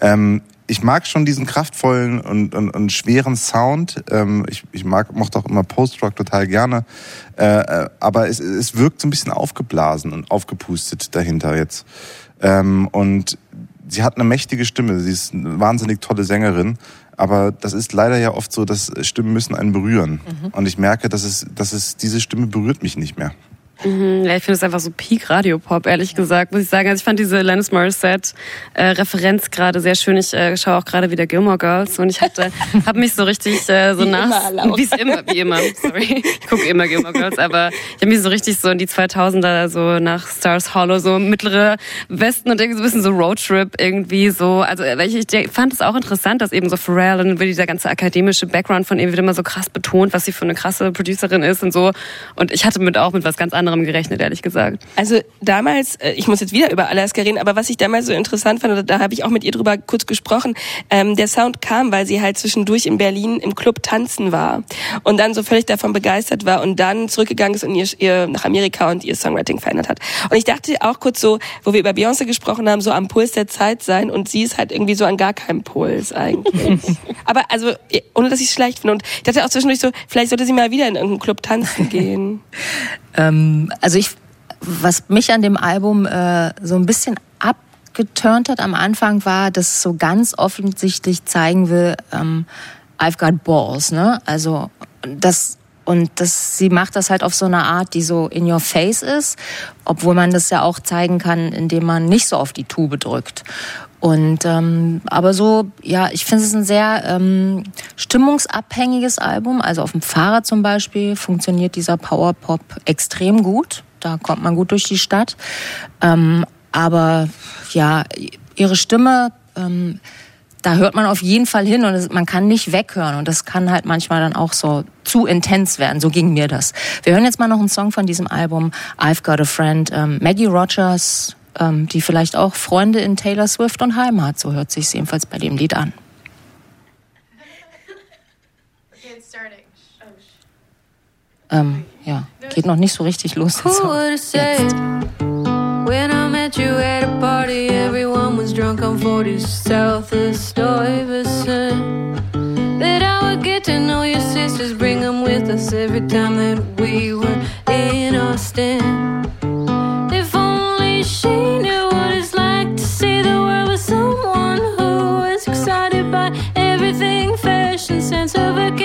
Ähm, ich mag schon diesen kraftvollen und, und, und schweren Sound. Ähm, ich, ich mag, mochte auch immer Post-Rock total gerne. Äh, äh, aber es, es wirkt so ein bisschen aufgeblasen und aufgepustet dahinter jetzt. Ähm, und sie hat eine mächtige Stimme. Sie ist eine wahnsinnig tolle Sängerin. Aber das ist leider ja oft so, dass Stimmen müssen einen berühren. Mhm. Und ich merke, dass es, dass es, diese Stimme berührt mich nicht mehr. Mhm, ja, ich finde es einfach so Peak Radiopop, ehrlich gesagt, muss ich sagen. Also ich fand diese Lennis Morissette-Referenz äh, gerade sehr schön. Ich äh, schaue auch gerade wieder Gilmore Girls und ich hatte, habe mich so richtig äh, so wie nach, wie es immer, wie immer, sorry, ich gucke immer Gilmore Girls, aber ich habe mich so richtig so in die 2000er so nach Stars Hollow so mittlere Westen und irgendwie so ein bisschen so Roadtrip irgendwie so. Also ich, ich fand es auch interessant, dass eben so Pharrell und dieser ganze akademische Background von ihm wird immer so krass betont, was sie für eine krasse Producerin ist und so. Und ich hatte mit auch mit was ganz anderem anderem gerechnet, ehrlich gesagt. Also damals, äh, ich muss jetzt wieder über Alaska reden, aber was ich damals so interessant fand, da habe ich auch mit ihr drüber kurz gesprochen, ähm, der Sound kam, weil sie halt zwischendurch in Berlin im Club tanzen war und dann so völlig davon begeistert war und dann zurückgegangen ist und ihr, ihr nach Amerika und ihr Songwriting verändert hat. Und ich dachte auch kurz so, wo wir über Beyoncé gesprochen haben, so am Puls der Zeit sein und sie ist halt irgendwie so an gar keinem Puls eigentlich. aber also, ohne dass ich es schlecht finde. Und ich dachte auch zwischendurch so, vielleicht sollte sie mal wieder in irgendeinen Club tanzen gehen. Ähm, also ich, was mich an dem Album äh, so ein bisschen abgeturnt hat am Anfang war, dass es so ganz offensichtlich zeigen will, ähm, I've got balls, ne? Also das und das, sie macht das halt auf so eine Art, die so in your face ist, obwohl man das ja auch zeigen kann, indem man nicht so auf die Tube drückt. Und ähm, aber so, ja, ich finde es ein sehr ähm, stimmungsabhängiges Album. Also auf dem Fahrrad zum Beispiel funktioniert dieser Powerpop extrem gut. Da kommt man gut durch die Stadt. Ähm, aber ja, ihre Stimme, ähm, da hört man auf jeden Fall hin und man kann nicht weghören. Und das kann halt manchmal dann auch so zu intens werden. So ging mir das. Wir hören jetzt mal noch einen Song von diesem Album, I've Got a Friend. Ähm, Maggie Rogers ähm, die vielleicht auch Freunde in Taylor Swift und Heimat, so hört sich jedenfalls bei dem Lied an. Ähm, ja, geht noch nicht so richtig los. Jetzt. When I met you at a party, everyone was drunk on 40 South of Stuyvesant. That I would get to know your sisters, bring them with us every time that we were in Austin. Who's been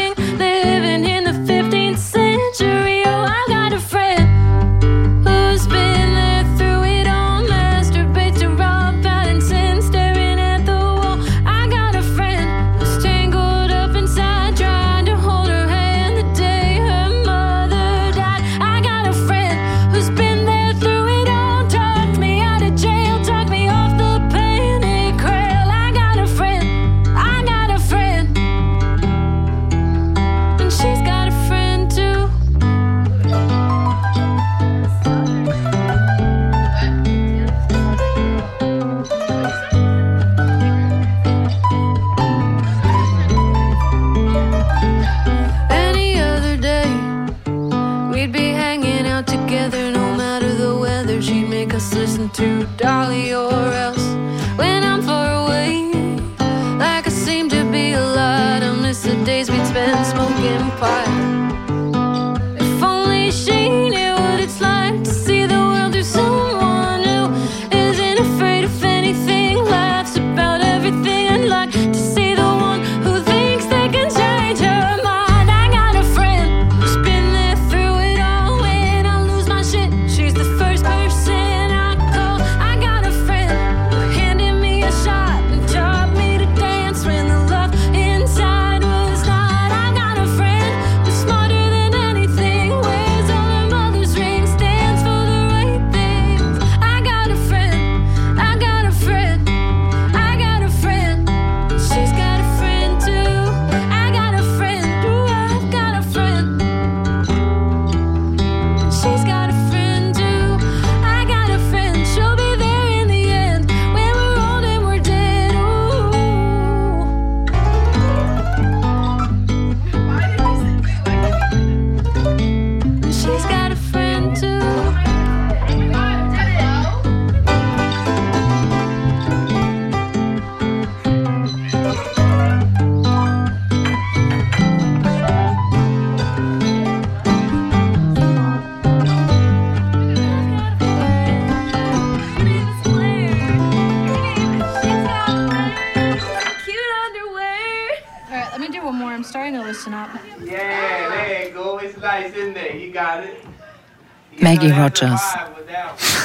Rogers.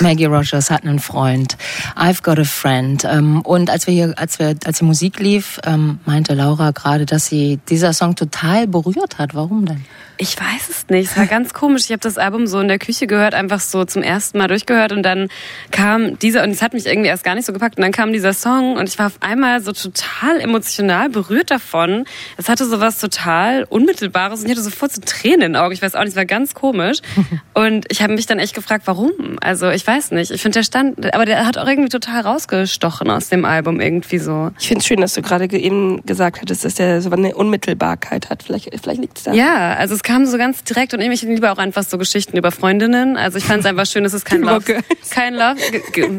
Maggie Rogers hat einen Freund. I've got a friend. Ähm, und als wir hier, als wir, als die Musik lief, ähm, meinte Laura gerade, dass sie dieser Song total berührt hat. Warum denn? Ich weiß es nicht. Es war ganz komisch. Ich habe das Album so in der Küche gehört, einfach so zum ersten Mal durchgehört und dann kam dieser und es hat mich irgendwie erst gar nicht so gepackt und dann kam dieser Song und ich war auf einmal so total emotional berührt davon. Es hatte so was total unmittelbares und ich hatte sofort so Tränen in den Augen. Ich weiß auch nicht, es war ganz komisch und ich habe mich dann echt gefragt, warum? Also ich weiß nicht. Ich finde der stand, aber der hat auch irgendwie total rausgestochen aus dem Album irgendwie so. Ich finde es schön, dass du gerade eben gesagt hattest, dass der so eine Unmittelbarkeit hat. Vielleicht, vielleicht liegt es da. Ja, also es kam so ganz direkt und ich liebe auch einfach so Geschichten über Freundinnen. Also ich fand es einfach schön, dass es kein Love, kein Love.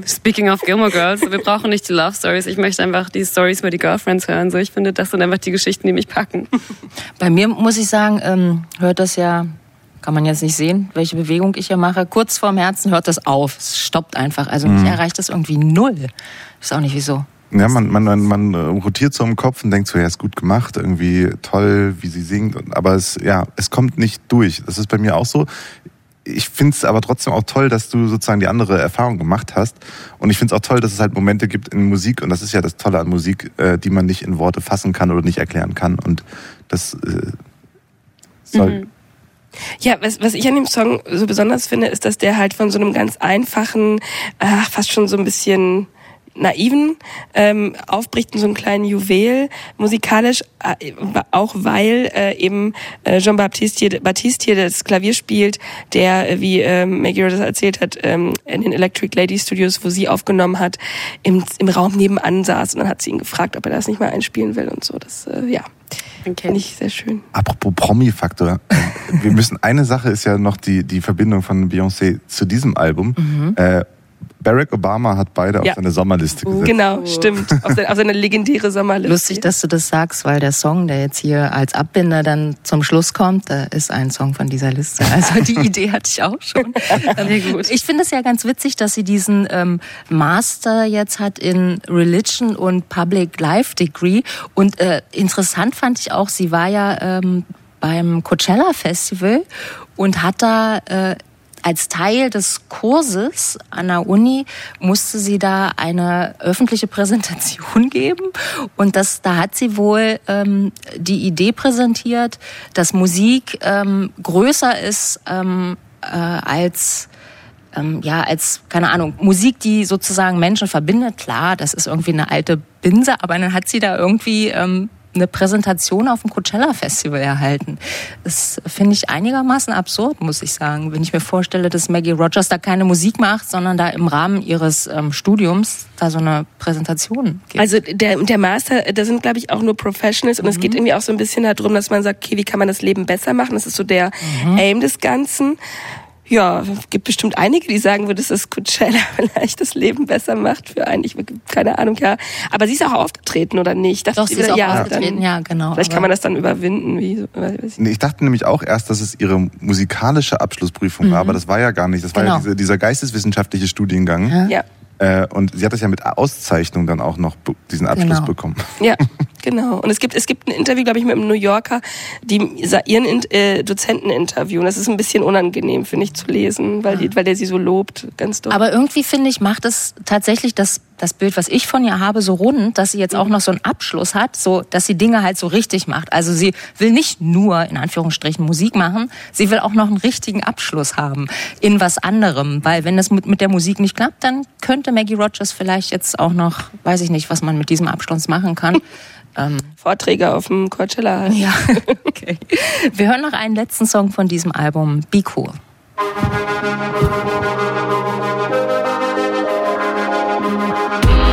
Speaking of Gilmore Girls, wir brauchen nicht die Love Stories. Ich möchte einfach die Stories über die Girlfriends hören. So, ich finde, das sind einfach die Geschichten, die mich packen. Bei mir muss ich sagen, ähm, hört das ja kann man jetzt nicht sehen, welche Bewegung ich hier mache. Kurz vorm Herzen hört das auf. Es stoppt einfach. Also mich mhm. erreicht das irgendwie null. Ich weiß auch nicht wieso. Ja, man, man, man, man äh, rotiert so im Kopf und denkt so, ja, ist gut gemacht, irgendwie toll, wie sie singt. Aber es, ja, es kommt nicht durch. Das ist bei mir auch so. Ich finde es aber trotzdem auch toll, dass du sozusagen die andere Erfahrung gemacht hast. Und ich finde es auch toll, dass es halt Momente gibt in Musik, und das ist ja das Tolle an Musik, äh, die man nicht in Worte fassen kann oder nicht erklären kann. Und das äh, soll. Mhm. Ja, was, was ich an dem Song so besonders finde, ist, dass der halt von so einem ganz einfachen, äh, fast schon so ein bisschen naiven ähm, aufbricht in so einen kleinen Juwel musikalisch äh, auch weil äh, eben äh, Jean Baptiste hier, Baptiste hier das Klavier spielt der äh, wie äh, Maggie das erzählt hat ähm, in den Electric Lady Studios wo sie aufgenommen hat im, im Raum nebenan saß und dann hat sie ihn gefragt ob er das nicht mal einspielen will und so das äh, ja Okay. Finde ich sehr schön. Apropos Promi-Faktor. Äh, wir müssen, eine Sache ist ja noch die, die Verbindung von Beyoncé zu diesem Album. Mhm. Äh, Barack Obama hat beide ja. auf seine Sommerliste gesetzt. Genau, stimmt. Auf seine, auf seine, legendäre Sommerliste. Lustig, dass du das sagst, weil der Song, der jetzt hier als Abbinder dann zum Schluss kommt, ist ein Song von dieser Liste. Also die Idee hatte ich auch schon. Sehr gut. Ich finde es ja ganz witzig, dass sie diesen ähm, Master jetzt hat in Religion und Public Life Degree. Und äh, interessant fand ich auch, sie war ja ähm, beim Coachella Festival und hat da äh, als Teil des Kurses an der Uni musste sie da eine öffentliche Präsentation geben und das, da hat sie wohl ähm, die Idee präsentiert, dass Musik ähm, größer ist ähm, äh, als ähm, ja, als, keine Ahnung, Musik, die sozusagen Menschen verbindet. Klar, das ist irgendwie eine alte Binse, aber dann hat sie da irgendwie ähm, eine Präsentation auf dem Coachella Festival erhalten. Das finde ich einigermaßen absurd, muss ich sagen, wenn ich mir vorstelle, dass Maggie Rogers da keine Musik macht, sondern da im Rahmen ihres ähm, Studiums da so eine Präsentation gibt. Also der, der Master, da sind glaube ich auch nur Professionals und mhm. es geht irgendwie auch so ein bisschen darum, dass man sagt, okay, wie kann man das Leben besser machen? Das ist so der mhm. Aim des Ganzen. Ja, es gibt bestimmt einige, die sagen würden, dass das Coachella vielleicht das Leben besser macht für einen. Ich keine Ahnung, ja. Aber sie ist auch aufgetreten, oder nicht? Doch, sie ist auch ja, aufgetreten, dann, ja, genau. Vielleicht kann man das dann überwinden. Wie, ich. Nee, ich dachte nämlich auch erst, dass es ihre musikalische Abschlussprüfung mhm. war, aber das war ja gar nicht. Das war genau. ja diese, dieser geisteswissenschaftliche Studiengang. Ja. Äh, und sie hat das ja mit Auszeichnung dann auch noch diesen Abschluss genau. bekommen. Ja, genau. Und es gibt, es gibt ein Interview, glaube ich, mit einem New Yorker, die ihren äh, Dozenten interviewen. Das ist ein bisschen unangenehm, finde ich, zu lesen, weil, die, weil der sie so lobt, ganz doll. Aber irgendwie, finde ich, macht es tatsächlich das das Bild, was ich von ihr habe, so rund, dass sie jetzt auch noch so einen Abschluss hat, so dass sie Dinge halt so richtig macht. Also sie will nicht nur in Anführungsstrichen Musik machen, sie will auch noch einen richtigen Abschluss haben in was anderem, weil wenn das mit, mit der Musik nicht klappt, dann könnte Maggie Rogers vielleicht jetzt auch noch, weiß ich nicht, was man mit diesem Abschluss machen kann. Ähm, Vorträge auf dem Coachella. Ja, okay. Wir hören noch einen letzten Song von diesem Album, Be Cool. Música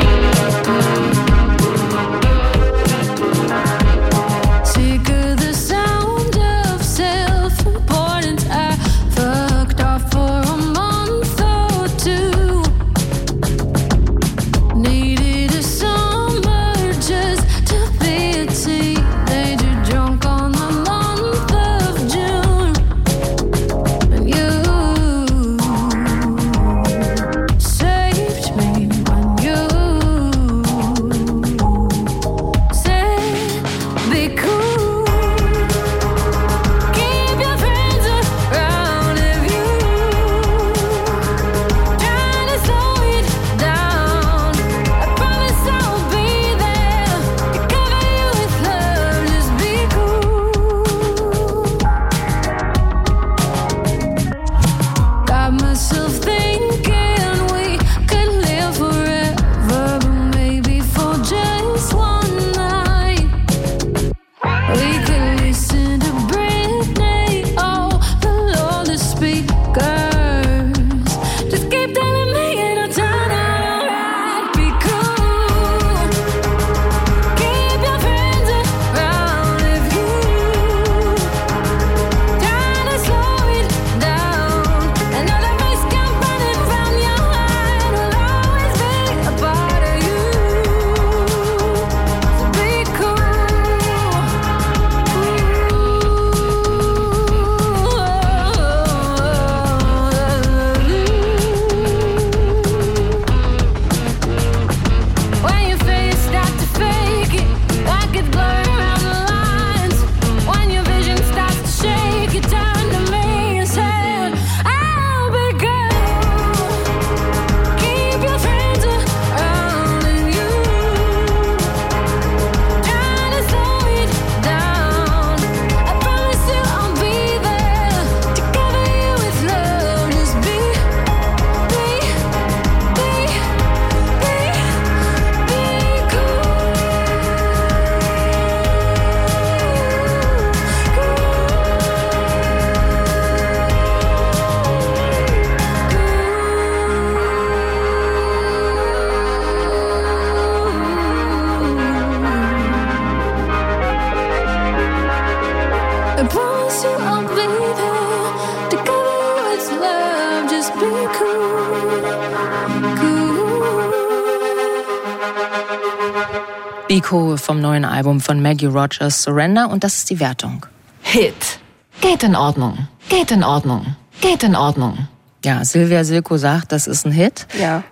neuen Album von Maggie Rogers Surrender und das ist die Wertung. Hit. Geht in Ordnung. Geht in Ordnung. Geht in Ordnung. Ja, Silvia Silko sagt, das ist ein Hit. Ja.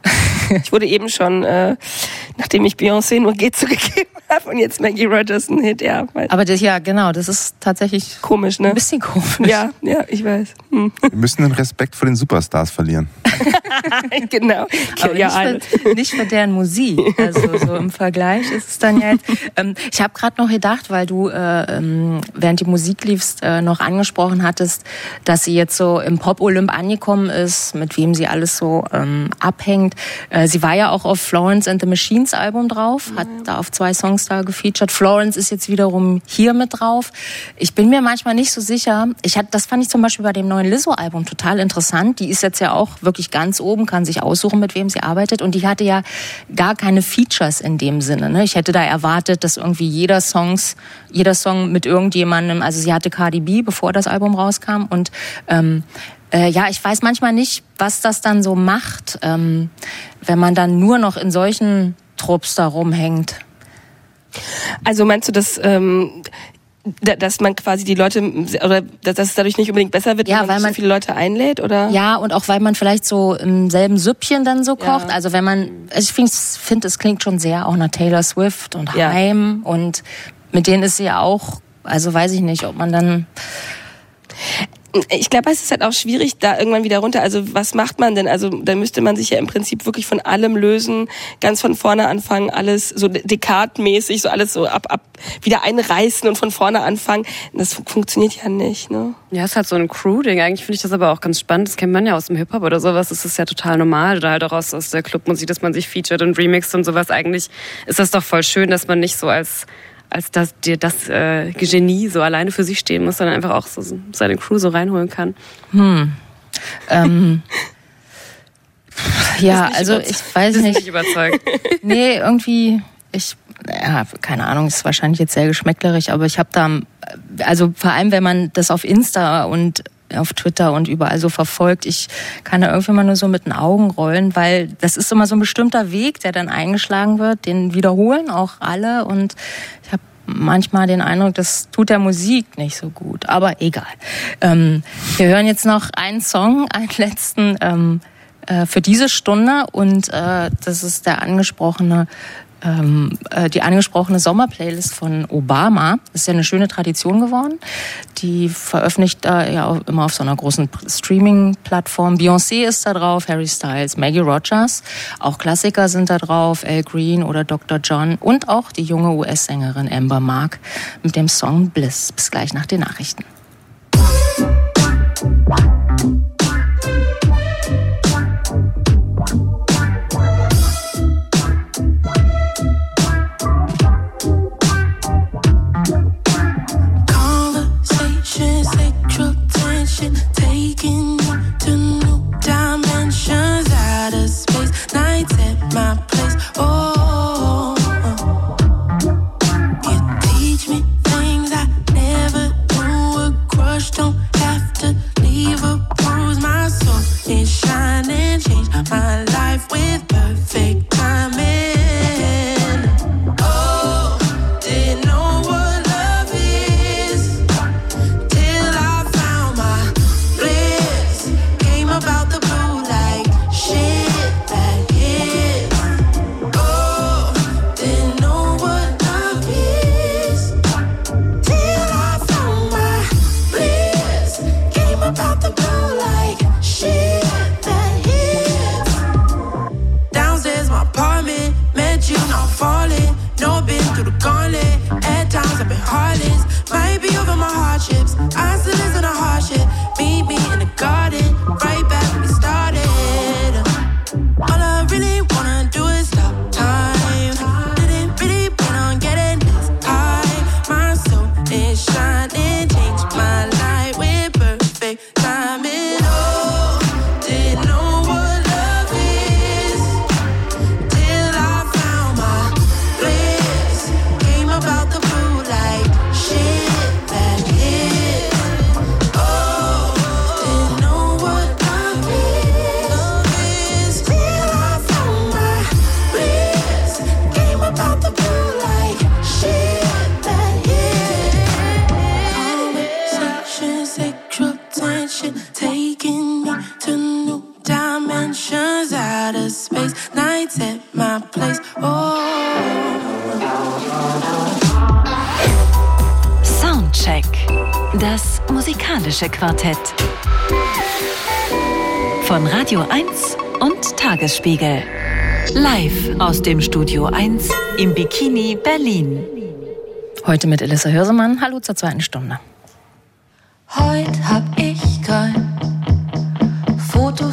Ich wurde eben schon, äh, nachdem ich Beyoncé nur Geht zugegeben habe und jetzt Maggie Rogers ein Hit, ja. Aber das, ja, genau, das ist tatsächlich komisch, ne? Ein bisschen komisch. Ja, ja, ich weiß. Hm. Wir müssen den Respekt vor den Superstars verlieren. genau. Aber ja, nicht, für, nicht für deren Musik. Also so im Vergleich ist es dann jetzt. Ähm, ich habe gerade noch gedacht, weil du äh, ähm, während die Musik liefst äh, noch angesprochen hattest, dass sie jetzt so im Pop Olymp angekommen ist, mit wem sie alles so ähm, abhängt. Äh, sie war ja auch auf Florence and the Machines Album drauf, hat da auf zwei Songs da gefeatured. Florence ist jetzt wiederum hier mit drauf. Ich bin mir manchmal nicht so sicher. Ich hatte, das fand ich zum Beispiel bei dem neuen Lizzo Album total interessant. Die ist jetzt ja auch wirklich ganz oben, kann sich aussuchen, mit wem sie arbeitet. Und die hatte ja gar keine Features in dem Sinne. Ne? Ich hätte da erwartet, dass irgendwie jeder Songs, jeder Song mit irgendjemandem, also sie hatte Cardi B, bevor das Album rauskam und ähm, Äh, ja, ich weiß manchmal nicht, was das dann so macht, ähm, wenn man dann nur noch in solchen Trupps da rumhängt. Also meinst du, dass ähm, dass man quasi die Leute oder dass es dadurch nicht unbedingt besser wird, ja, wenn man weil man so viele Leute einlädt oder ja und auch weil man vielleicht so im selben Süppchen dann so kocht. Ja. Also wenn man, also ich finde, find, es klingt schon sehr auch nach Taylor Swift und ja. Heim und mit denen ist sie ja auch, also weiß ich nicht, ob man dann ich glaube, es ist halt auch schwierig, da irgendwann wieder runter. Also was macht man denn? Also da müsste man sich ja im Prinzip wirklich von allem lösen, ganz von vorne anfangen, alles so dekadmäßig, so alles so ab, ab wieder einreißen und von vorne anfangen. Das funktioniert ja nicht, ne? Ja, es ist halt so ein Crew-Ding. Eigentlich finde ich das aber auch ganz spannend. Das kennt man ja aus dem Hip-Hop oder sowas. Das ist ja total normal. Oder halt auch aus, aus der Clubmusik, dass man sich featured und remixt und sowas. Eigentlich ist das doch voll schön, dass man nicht so als als dass dir das äh, Genie so alleine für sich stehen muss, sondern einfach auch so seine Crew so reinholen kann. Hm. Ähm. ja, also ich weiß nicht. nicht überzeugt. nee, irgendwie, ich, ja, keine Ahnung, ist wahrscheinlich jetzt sehr geschmäcklerig, aber ich habe da, also vor allem, wenn man das auf Insta und auf Twitter und überall so verfolgt. Ich kann da irgendwie mal nur so mit den Augen rollen, weil das ist immer so ein bestimmter Weg, der dann eingeschlagen wird. Den wiederholen auch alle und ich habe manchmal den Eindruck, das tut der Musik nicht so gut. Aber egal. Ähm, wir hören jetzt noch einen Song, einen letzten ähm, äh, für diese Stunde und äh, das ist der angesprochene ähm, äh, die angesprochene Sommerplaylist von Obama. Das ist ja eine schöne Tradition geworden. Die veröffentlicht äh, ja auch immer auf so einer großen Streaming-Plattform. Beyoncé ist da drauf, Harry Styles, Maggie Rogers. Auch Klassiker sind da drauf, Al Green oder Dr. John und auch die junge US-Sängerin Amber Mark mit dem Song Bliss. Bis gleich nach den Nachrichten. my place. Oh, you teach me things I never knew. A crush don't have to leave a bruise. My soul is shining, my life with. Baby, over my hardships. I still listen to heart. Musikalische Quartett. Von Radio 1 und Tagesspiegel. Live aus dem Studio 1 im Bikini Berlin. Heute mit Elissa Hörsemann. Hallo zur zweiten Stunde. Heute hab ich kein Foto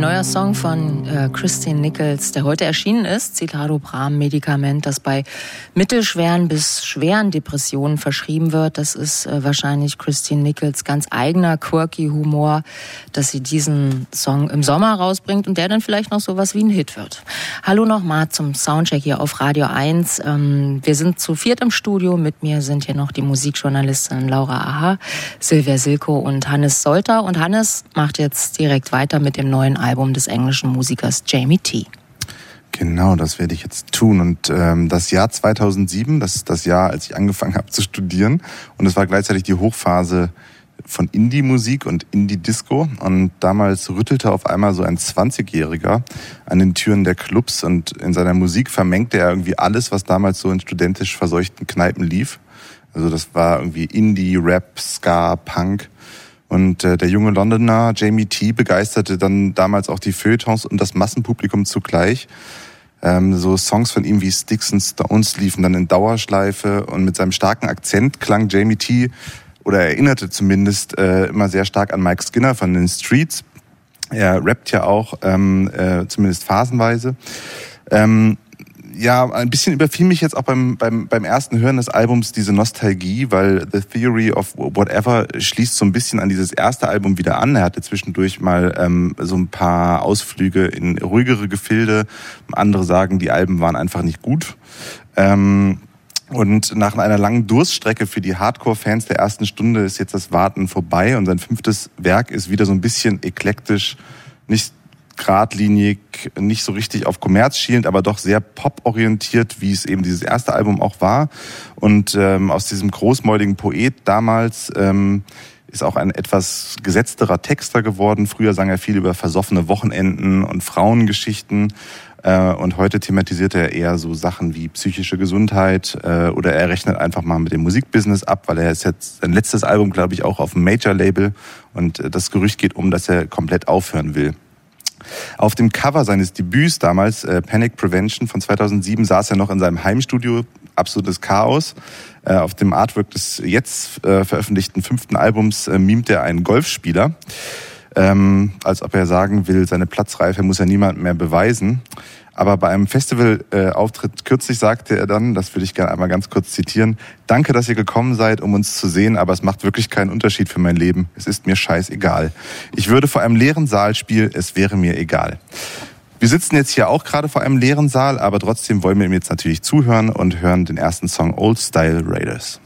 ein neuer Song von äh, Christine Nichols, der heute erschienen ist. Citalopram, Medikament, das bei mittelschweren bis schweren Depressionen verschrieben wird. Das ist äh, wahrscheinlich Christine Nichols ganz eigener quirky Humor, dass sie diesen Song im Sommer rausbringt und der dann vielleicht noch sowas wie ein Hit wird. Hallo nochmal zum Soundcheck hier auf Radio 1. Ähm, wir sind zu viert im Studio. Mit mir sind hier noch die Musikjournalistin Laura Aha, Silvia Silko und Hannes Solter. Und Hannes macht jetzt direkt weiter mit dem neuen Album des englischen Musikers Jamie T. Genau, das werde ich jetzt tun. Und ähm, das Jahr 2007, das ist das Jahr, als ich angefangen habe zu studieren. Und es war gleichzeitig die Hochphase von Indie-Musik und Indie-Disco. Und damals rüttelte auf einmal so ein 20-Jähriger an den Türen der Clubs und in seiner Musik vermengte er irgendwie alles, was damals so in studentisch verseuchten Kneipen lief. Also das war irgendwie Indie, Rap, Ska, Punk. Und äh, der junge Londoner Jamie T begeisterte dann damals auch die Feuilletons und das Massenpublikum zugleich. Ähm, so Songs von ihm wie Sticks and Stones liefen dann in Dauerschleife und mit seinem starken Akzent klang Jamie T oder erinnerte zumindest äh, immer sehr stark an Mike Skinner von den Streets. Er rappt ja auch, ähm, äh, zumindest phasenweise. Ähm, ja, ein bisschen überfiel mich jetzt auch beim, beim, beim ersten Hören des Albums diese Nostalgie, weil The Theory of Whatever schließt so ein bisschen an dieses erste Album wieder an. Er hatte zwischendurch mal ähm, so ein paar Ausflüge in ruhigere Gefilde. Andere sagen, die Alben waren einfach nicht gut. Ähm, und nach einer langen Durststrecke für die Hardcore-Fans der ersten Stunde ist jetzt das Warten vorbei und sein fünftes Werk ist wieder so ein bisschen eklektisch, nicht geradlinig, nicht so richtig auf Kommerz schielend, aber doch sehr pop-orientiert, wie es eben dieses erste Album auch war. Und ähm, aus diesem großmäuligen Poet damals ähm, ist auch ein etwas gesetzterer Texter geworden. Früher sang er viel über versoffene Wochenenden und Frauengeschichten. Äh, und heute thematisiert er eher so Sachen wie psychische Gesundheit äh, oder er rechnet einfach mal mit dem Musikbusiness ab, weil er ist jetzt sein letztes Album, glaube ich, auch auf dem Major-Label und äh, das Gerücht geht um, dass er komplett aufhören will. Auf dem Cover seines Debüts damals, äh, Panic Prevention von 2007, saß er noch in seinem Heimstudio, absolutes Chaos. Äh, auf dem Artwork des jetzt äh, veröffentlichten fünften Albums äh, mimt er einen Golfspieler. Ähm, als ob er sagen will, seine Platzreife muss er niemand mehr beweisen. Aber bei einem Festivalauftritt kürzlich sagte er dann, das würde ich gerne einmal ganz kurz zitieren, danke, dass ihr gekommen seid, um uns zu sehen, aber es macht wirklich keinen Unterschied für mein Leben. Es ist mir scheißegal. Ich würde vor einem leeren Saal spielen, es wäre mir egal. Wir sitzen jetzt hier auch gerade vor einem leeren Saal, aber trotzdem wollen wir ihm jetzt natürlich zuhören und hören den ersten Song Old Style Raiders.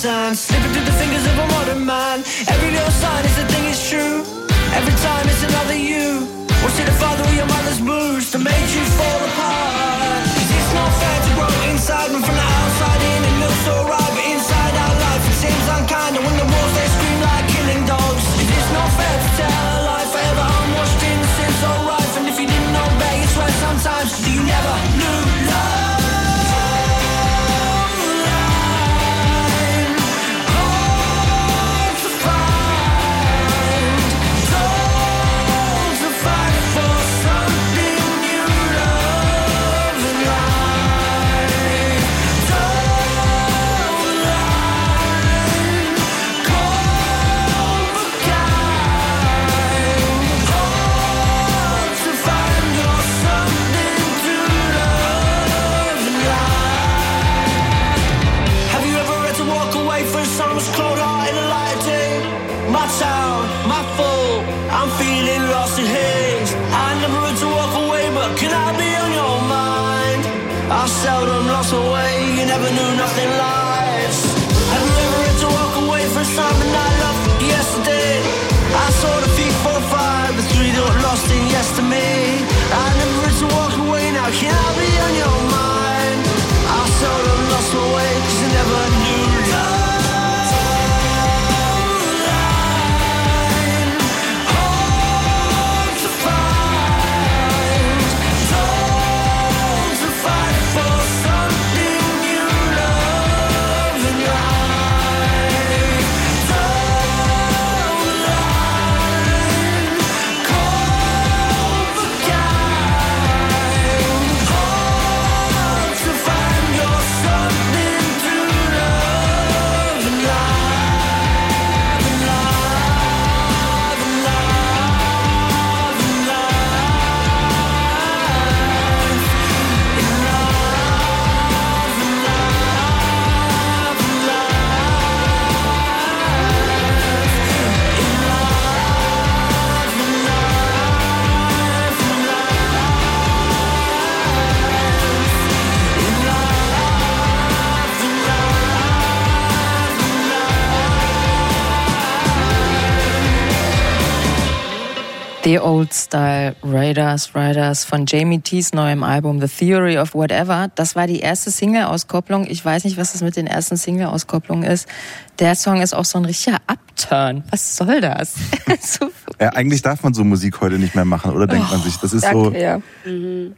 Sign Slipping through the fingers of a modern man Every little sign is a thing is true. Every time it's another you. Was it the father or your mother's blues That made you fall apart. Cause it's not fair to grow inside And from the The Old Style Raiders Riders von Jamie T's neuem Album The Theory of Whatever. Das war die erste Single-Auskopplung. Ich weiß nicht, was das mit den ersten Single-Auskopplungen ist. Der Song ist auch so ein richtiger Upturn. Was soll das? so ja, eigentlich darf man so Musik heute nicht mehr machen, oder denkt oh, man sich? Das ist danke, so. Ja. Mhm.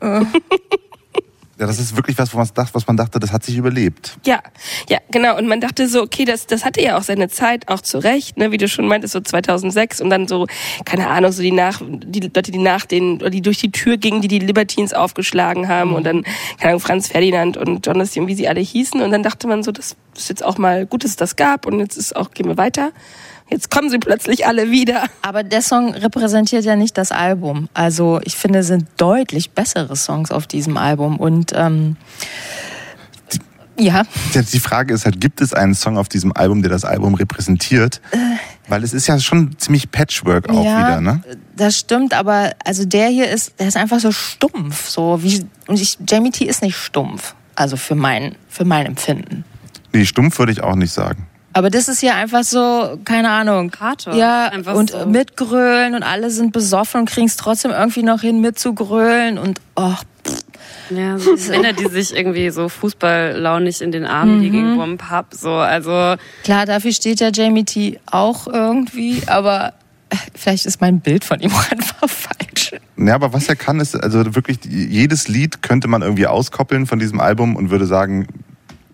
Ja, das ist wirklich was, wo man dachte, was man dachte, das hat sich überlebt. Ja, ja, genau. Und man dachte so, okay, das, das hatte ja auch seine Zeit, auch zu Recht, ne, wie du schon meintest, so 2006 und dann so, keine Ahnung, so die nach, die Leute, die nach den, oder die durch die Tür gingen, die die Libertines aufgeschlagen haben mhm. und dann, keine Ahnung, Franz Ferdinand und Jonathan, wie sie alle hießen. Und dann dachte man so, das ist jetzt auch mal gut, dass es das gab und jetzt ist auch, gehen wir weiter. Jetzt kommen sie plötzlich alle wieder. Aber der Song repräsentiert ja nicht das Album. Also ich finde, es sind deutlich bessere Songs auf diesem Album. Und ähm, ja. Die Frage ist halt, gibt es einen Song auf diesem Album, der das Album repräsentiert? Äh, Weil es ist ja schon ziemlich Patchwork auch ja, wieder, ne? Das stimmt, aber also der hier ist, der ist einfach so stumpf, so wie und ich, Jamie T ist nicht stumpf, also für mein für mein Empfinden. Nee, stumpf würde ich auch nicht sagen. Aber das ist ja einfach so, keine Ahnung. Kater. Ja, einfach und so. mitgrölen und alle sind besoffen und kriegen es trotzdem irgendwie noch hin mitzugrölen und oh, ja, so Männer, die sich irgendwie so fußballlaunig in den Armen mhm. liegen vom Pub, so, also. Klar, dafür steht ja Jamie T auch irgendwie, aber äh, vielleicht ist mein Bild von ihm auch einfach falsch. Ja, aber was er kann, ist, also wirklich, jedes Lied könnte man irgendwie auskoppeln von diesem Album und würde sagen,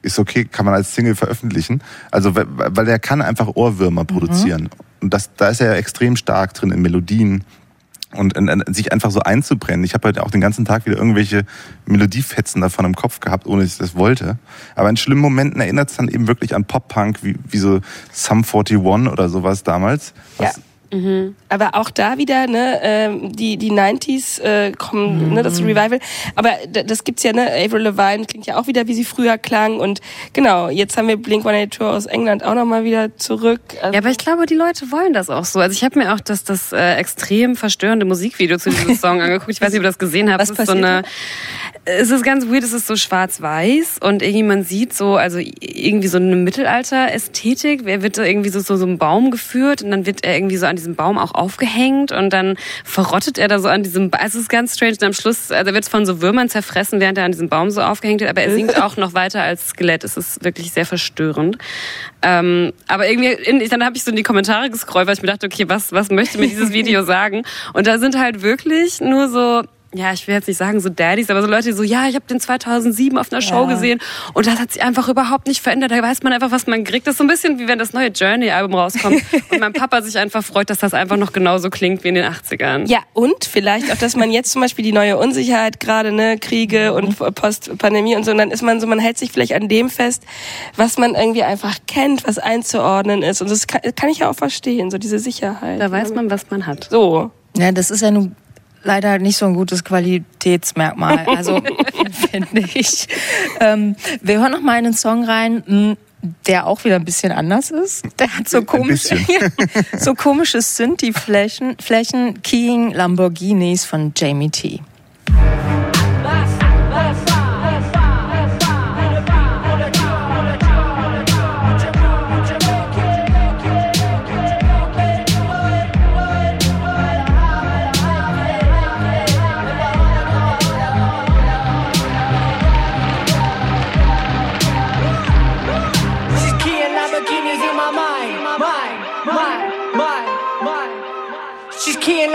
ist okay, kann man als Single veröffentlichen. Also, weil er kann einfach Ohrwürmer mhm. produzieren. Und das, da ist er ja extrem stark drin in Melodien und in, in, sich einfach so einzubrennen. Ich habe heute auch den ganzen Tag wieder irgendwelche Melodiefetzen davon im Kopf gehabt, ohne dass ich das wollte. Aber in schlimmen Momenten erinnert es dann eben wirklich an Pop-Punk, wie, wie so Sum 41 oder sowas damals. Was ja. Mhm. Aber auch da wieder, ne, ähm, die, die 90s äh, kommen, mhm. ne, das Revival. Aber das gibt's ja, ne, Avril Lavigne klingt ja auch wieder, wie sie früher klang. Und genau, jetzt haben wir Blink-182 aus England auch nochmal wieder zurück. Also ja, aber ich glaube, die Leute wollen das auch so. Also ich habe mir auch das, das äh, extrem verstörende Musikvideo zu diesem Song angeguckt. Ich weiß nicht, ob ihr das gesehen habt. Was es ist so eine, es ist ganz weird, es ist so schwarz-weiß und irgendwie man sieht so, also irgendwie so eine Mittelalter-Ästhetik. Er wird irgendwie so, so, so ein Baum geführt und dann wird er irgendwie so an diesem Baum auch aufgehängt und dann verrottet er da so an diesem, also es ist ganz strange und am Schluss, also er wird von so Würmern zerfressen, während er an diesem Baum so aufgehängt wird, aber er singt auch noch weiter als Skelett. Es ist wirklich sehr verstörend. Ähm, aber irgendwie, in, dann habe ich so in die Kommentare gescrollt, weil ich mir dachte, okay, was, was möchte mir dieses Video sagen? Und da sind halt wirklich nur so ja, ich will jetzt nicht sagen so Daddies, aber so Leute, die so, ja, ich habe den 2007 auf einer Show ja. gesehen und das hat sich einfach überhaupt nicht verändert. Da weiß man einfach, was man kriegt. Das ist so ein bisschen wie wenn das neue Journey-Album rauskommt und mein Papa sich einfach freut, dass das einfach noch genauso klingt wie in den 80ern. Ja, und vielleicht auch, dass man jetzt zum Beispiel die neue Unsicherheit gerade, ne, Kriege und Post-Pandemie und so, und dann ist man so, man hält sich vielleicht an dem fest, was man irgendwie einfach kennt, was einzuordnen ist. Und das kann, kann ich ja auch verstehen, so diese Sicherheit. Da weiß man, was man hat. So. Ja, das ist ja nun leider nicht so ein gutes Qualitätsmerkmal. Also finde ich. Ähm, wir hören noch mal einen Song rein. Hm, der auch wieder ein bisschen anders ist. Der hat so, komisch, so komische Synthi-Flächen, Flächen, Keying Lamborghinis von Jamie T.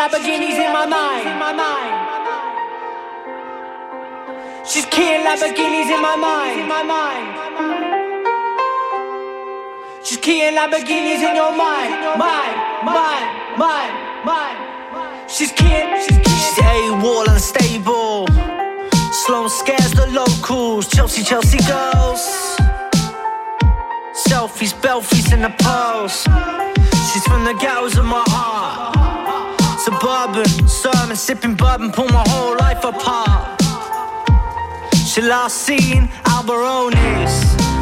Lamborghinis in my mind. In my mind. She's keying Lamborghinis in my mind. In my mind. She's keying Lamborghinis in your mind. Mind, mind, mind, mind. She's keying. She's. She's A-wall unstable. Sloan scares the locals. Chelsea, Chelsea girls. Selfies, belfies in the pose. She's from the ghettos of my heart. Suburban, sermon, sipping bourbon, pull my whole life apart. She last seen Alberonis,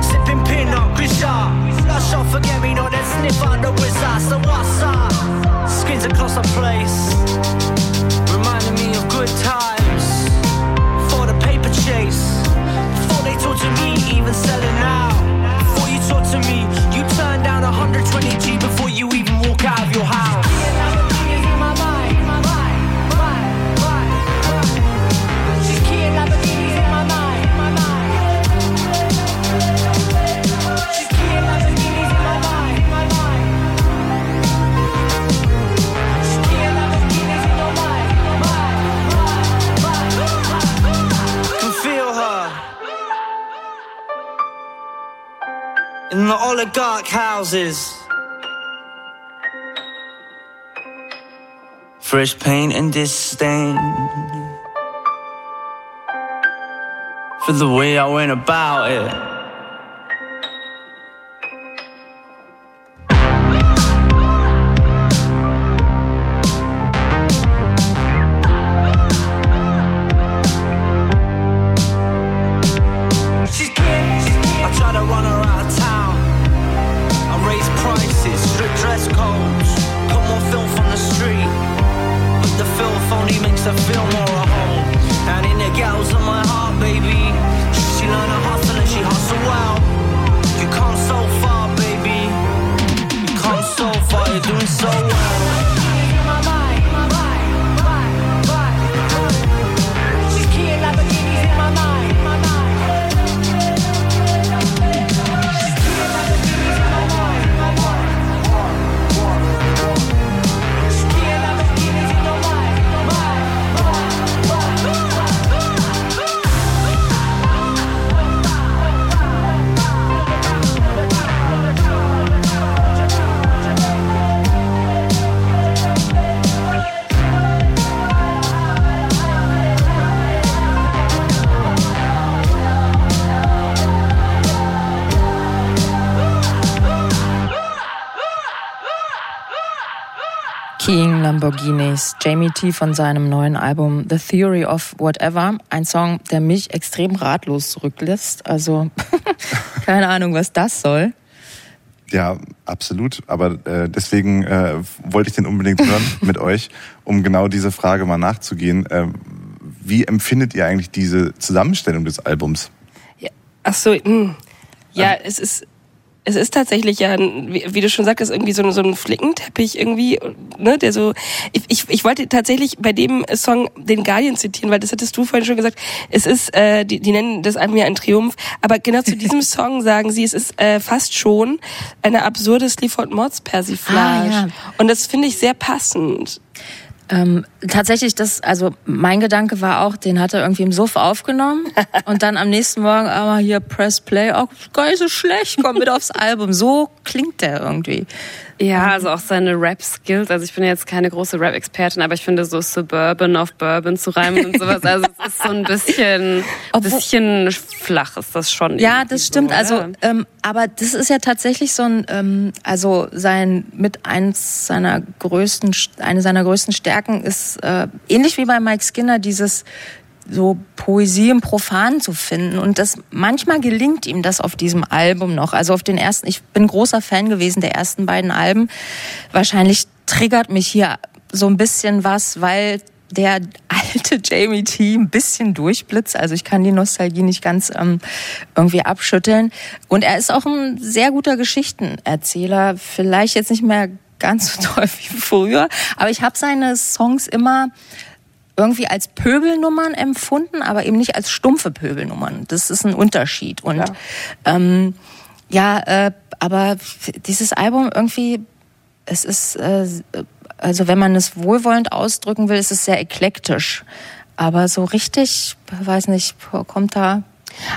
sipping Pinot Grigio. Lush off, forget me not, then sniff out the wizard. So what's up? Skins across the place, reminding me of good times. For the paper chase, before they talk to me, even selling out. Before you talk to me, you turn down 120 G before you even walk out of your house. In the oligarch houses. Fresh paint and disdain for the way I went about it. Lamborghinis, Jamie T von seinem neuen Album The Theory of Whatever. Ein Song, der mich extrem ratlos zurücklässt. Also keine Ahnung, was das soll. Ja, absolut. Aber äh, deswegen äh, wollte ich den unbedingt hören mit euch, um genau diese Frage mal nachzugehen. Äh, wie empfindet ihr eigentlich diese Zusammenstellung des Albums? Ja, ach so, mh. Hm. ja, ähm, es ist es ist tatsächlich ja, wie, du schon sagtest, irgendwie so, so ein Flickenteppich irgendwie, ne, der so, ich, ich, ich wollte tatsächlich bei dem Song den Guardian zitieren, weil das hattest du vorhin schon gesagt, es ist, äh, die, die nennen das Album ja ein Triumph, aber genau zu diesem Song sagen sie, es ist äh, fast schon eine absurde Sleaford Mods Persiflage. Ah, ja. Und das finde ich sehr passend. Ähm, tatsächlich, das, also mein Gedanke war auch, den hat er irgendwie im Sofa aufgenommen und dann am nächsten Morgen aber hier Press Play, auch gar nicht so schlecht, komm mit aufs Album. So klingt der irgendwie. Ja, also auch seine Rap-Skills. Also ich bin jetzt keine große Rap-Expertin, aber ich finde so Suburban auf Bourbon zu reimen und sowas. Also es ist so ein bisschen, ein bisschen flach ist das schon. Ja, das stimmt. So, also, ähm, aber das ist ja tatsächlich so ein, ähm, also sein mit eins seiner größten, eine seiner größten Stärken ist äh, ähnlich wie bei Mike Skinner dieses so Poesie im Profanen zu finden. Und das manchmal gelingt ihm das auf diesem Album noch. Also auf den ersten, ich bin großer Fan gewesen der ersten beiden Alben. Wahrscheinlich triggert mich hier so ein bisschen was, weil der alte Jamie T ein bisschen durchblitzt. Also ich kann die Nostalgie nicht ganz ähm, irgendwie abschütteln. Und er ist auch ein sehr guter Geschichtenerzähler. Vielleicht jetzt nicht mehr ganz so toll wie früher, aber ich habe seine Songs immer irgendwie als Pöbelnummern empfunden, aber eben nicht als stumpfe Pöbelnummern. Das ist ein Unterschied. Und ja, ähm, ja äh, aber dieses Album irgendwie, es ist, äh, also wenn man es wohlwollend ausdrücken will, ist es sehr eklektisch. Aber so richtig, weiß nicht, kommt da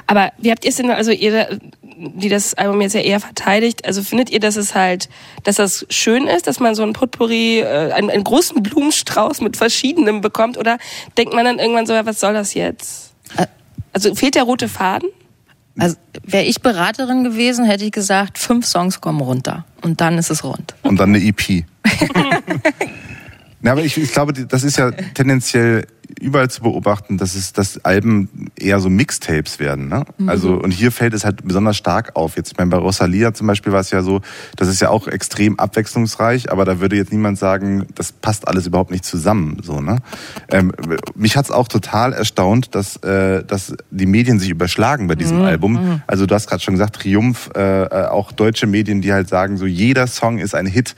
aber wie habt ihr es denn, also ihr, die das Album jetzt ja eher verteidigt, also findet ihr, dass es halt, dass das schön ist, dass man so ein Potpourri, äh, einen, einen großen Blumenstrauß mit verschiedenen bekommt oder denkt man dann irgendwann so, ja, was soll das jetzt? Also fehlt der rote Faden? Also wäre ich Beraterin gewesen, hätte ich gesagt, fünf Songs kommen runter und dann ist es rund. Und dann eine EP. ja, aber ich, ich glaube, das ist ja tendenziell überall zu beobachten, dass es, dass Alben eher so Mixtapes werden. Ne? Mhm. Also und hier fällt es halt besonders stark auf. Jetzt ich meine, bei Rosalia zum Beispiel war es ja so, das ist ja auch extrem abwechslungsreich, aber da würde jetzt niemand sagen, das passt alles überhaupt nicht zusammen. So ne? Ähm, mich hat's auch total erstaunt, dass äh, dass die Medien sich überschlagen bei diesem mhm. Album. Mhm. Also du hast gerade schon gesagt, Triumph, äh, äh, auch deutsche Medien, die halt sagen, so jeder Song ist ein Hit.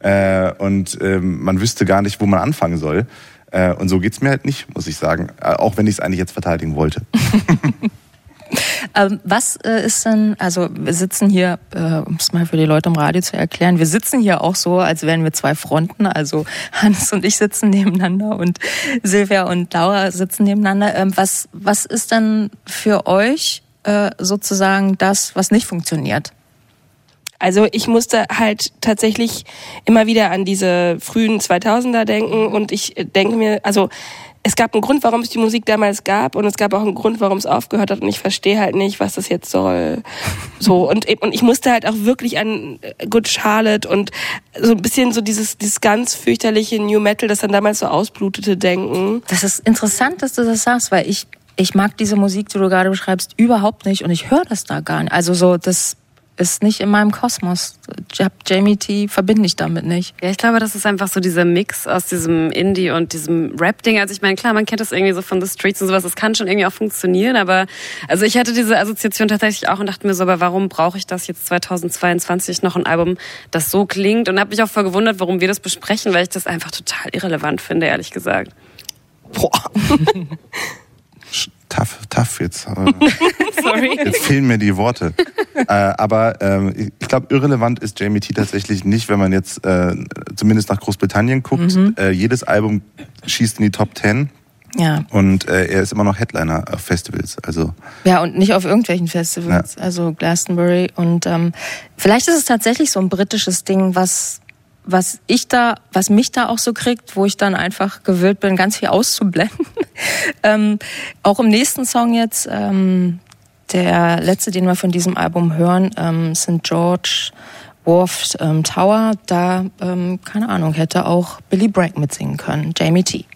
Äh, und ähm, man wüsste gar nicht, wo man anfangen soll. Äh, und so geht's mir halt nicht, muss ich sagen. Äh, auch wenn ich es eigentlich jetzt verteidigen wollte. Ähm, was äh, ist denn, also wir sitzen hier, äh, um es mal für die Leute im Radio zu erklären, wir sitzen hier auch so, als wären wir zwei Fronten. Also Hannes und ich sitzen nebeneinander und Silvia und Laura sitzen nebeneinander. Ähm, was, was ist denn für euch sozusagen das, was nicht funktioniert? Also ich musste halt tatsächlich immer wieder an diese frühen 2000er denken und ich denke mir, also es gab einen Grund, warum es die Musik damals gab und es gab auch einen Grund, warum es aufgehört hat und ich verstehe halt nicht, was das jetzt soll. So und und ich musste halt auch wirklich an Good Charlotte und so ein bisschen so dieses dieses ganz fürchterliche New Metal, das dann damals so ausblutete, denken. Das ist interessant, dass du das sagst, weil ich ich mag diese Musik, die du gerade beschreibst, überhaupt nicht und ich höre das da gar nicht. Also so das ist nicht in meinem Kosmos. Jamie T verbinde ich damit nicht. Ja, ich glaube, das ist einfach so dieser Mix aus diesem Indie und diesem Rap-Ding. Also ich meine, klar, man kennt das irgendwie so von The Streets und sowas. Das kann schon irgendwie auch funktionieren, aber also ich hatte diese Assoziation tatsächlich auch und dachte mir so, aber warum brauche ich das jetzt 2022 noch ein Album, das so klingt? Und habe mich auch voll gewundert, warum wir das besprechen, weil ich das einfach total irrelevant finde, ehrlich gesagt. Boah. tough, tough jetzt. Sorry. Jetzt fehlen mir die Worte. äh, aber äh, ich glaube, irrelevant ist Jamie T tatsächlich nicht, wenn man jetzt äh, zumindest nach Großbritannien guckt. Mhm. Äh, jedes Album schießt in die Top Ten. Ja. Und äh, er ist immer noch Headliner auf Festivals. Also ja, und nicht auf irgendwelchen Festivals. Ja. Also Glastonbury. Und ähm, vielleicht ist es tatsächlich so ein britisches Ding, was was ich da, was mich da auch so kriegt, wo ich dann einfach gewillt bin, ganz viel auszublenden. ähm, auch im nächsten Song jetzt, ähm, der letzte, den wir von diesem Album hören, ähm, sind George Wharf ähm, Tower. Da, ähm, keine Ahnung, hätte auch Billy Bragg mitsingen können, Jamie T.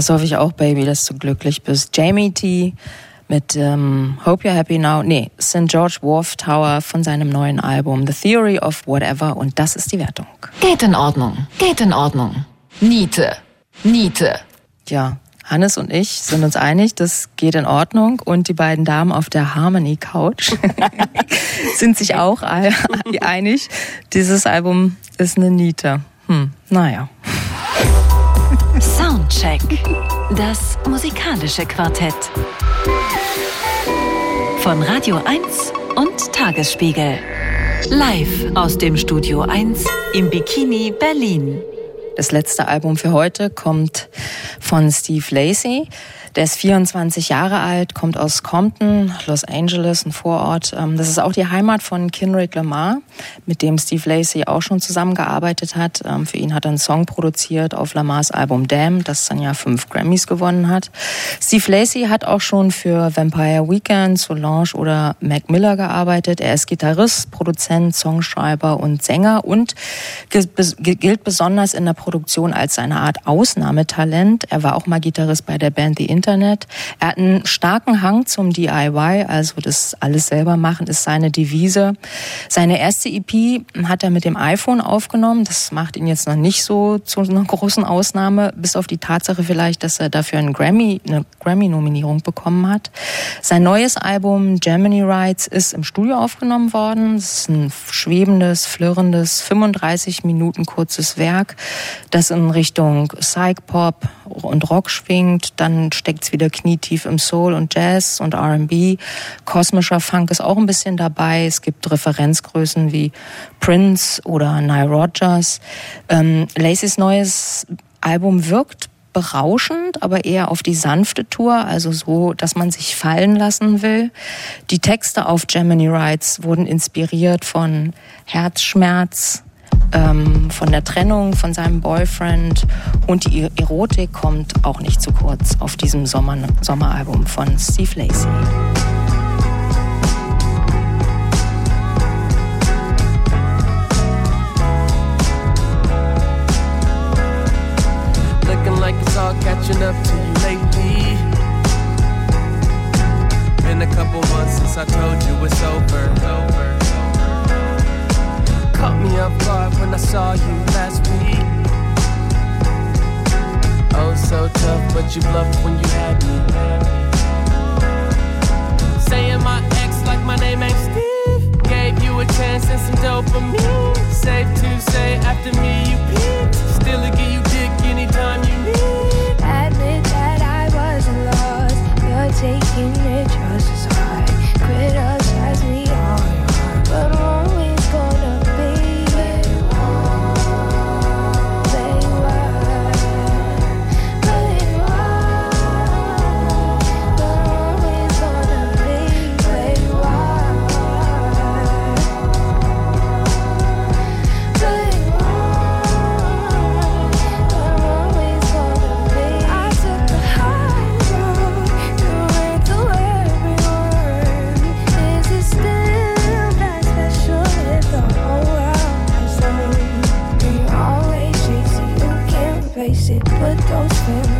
Das hoffe ich auch, Baby, dass du glücklich bist. Jamie T. mit ähm, Hope You're Happy Now, nee, St. George Wharf Tower von seinem neuen Album The Theory of Whatever und das ist die Wertung. Geht in Ordnung. Geht in Ordnung. Niete. Niete. Ja, Hannes und ich sind uns einig, das geht in Ordnung und die beiden Damen auf der Harmony Couch sind sich auch einig, dieses Album ist eine Niete. Hm, naja. Soundcheck. Das musikalische Quartett. Von Radio 1 und Tagesspiegel. Live aus dem Studio 1 im Bikini Berlin. Das letzte Album für heute kommt von Steve Lacey. Der ist 24 Jahre alt, kommt aus Compton, Los Angeles, ein Vorort. Ähm, Das ist auch die Heimat von Kendrick Lamar, mit dem Steve Lacey auch schon zusammengearbeitet hat. Ähm, Für ihn hat er einen Song produziert auf Lamars Album Damn, das dann ja fünf Grammys gewonnen hat. Steve Lacey hat auch schon für Vampire Weekend, Solange oder Mac Miller gearbeitet. Er ist Gitarrist, Produzent, Songschreiber und Sänger und gilt besonders in der Produktion als eine Art Ausnahmetalent. Er war auch mal Gitarrist bei der Band The Internet. Er hat einen starken Hang zum DIY, also das alles selber machen ist seine Devise. Seine erste EP hat er mit dem iPhone aufgenommen. Das macht ihn jetzt noch nicht so zu einer großen Ausnahme, bis auf die Tatsache vielleicht, dass er dafür einen Grammy, eine Grammy-Nominierung bekommen hat. Sein neues Album Germany Rides ist im Studio aufgenommen worden. Es ist ein schwebendes, flirrendes, 35 Minuten kurzes Werk, das in Richtung Psych-Pop und Rock schwingt. Dann steckt's wieder knietief im Soul und Jazz und R&B. Kosmischer Funk ist auch ein bisschen dabei. Es gibt Referenzgrößen wie Prince oder Nile Rodgers. Ähm, Lacey's neues Album wirkt berauschend, aber eher auf die sanfte Tour, also so, dass man sich fallen lassen will. Die Texte auf Gemini Rides wurden inspiriert von Herzschmerz, ähm, von der Trennung von seinem Boyfriend und die Erotik kommt auch nicht zu kurz auf diesem Sommer Sommeralbum von Steve Lacey. All catching up to you lately. Been a couple months since I told you it's over. over. Caught me off guard when I saw you last week. Oh, so tough, but you bluffed when you had me. Saying my ex like my name ain't Steve. Gave you a chance and some dopamine. Safe to say, after me you peaked. Still to give you dick anytime you need. Admit that I was lost. You're taking it just as hard. Criticize me all you want, but I'm too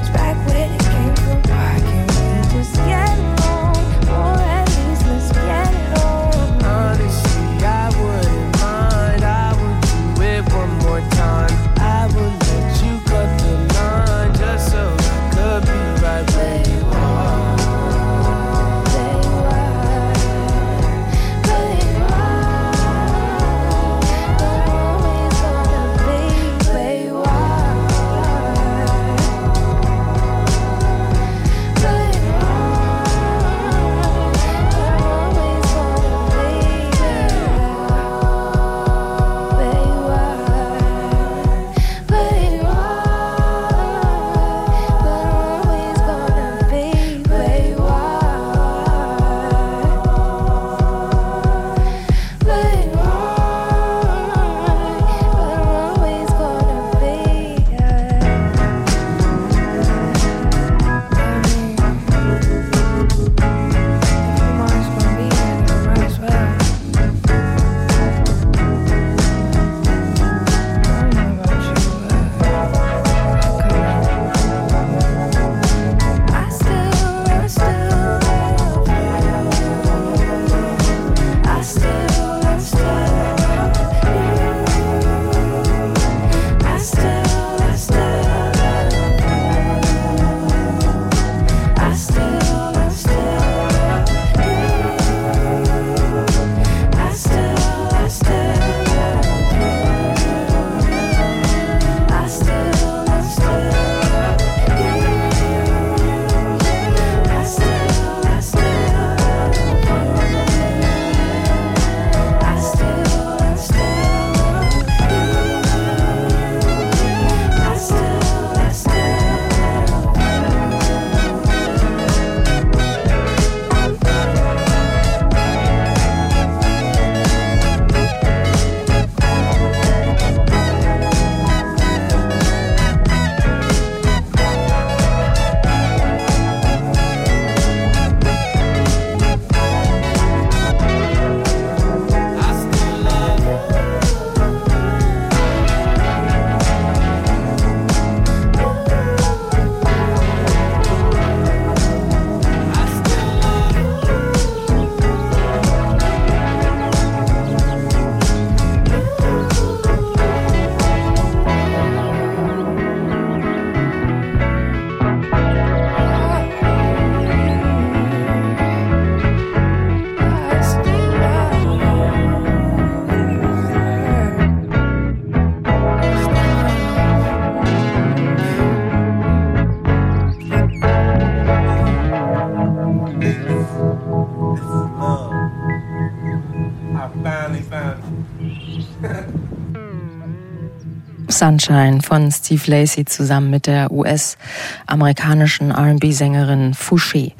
Sunshine von Steve Lacey zusammen mit der US-amerikanischen R&B-Sängerin Fouché.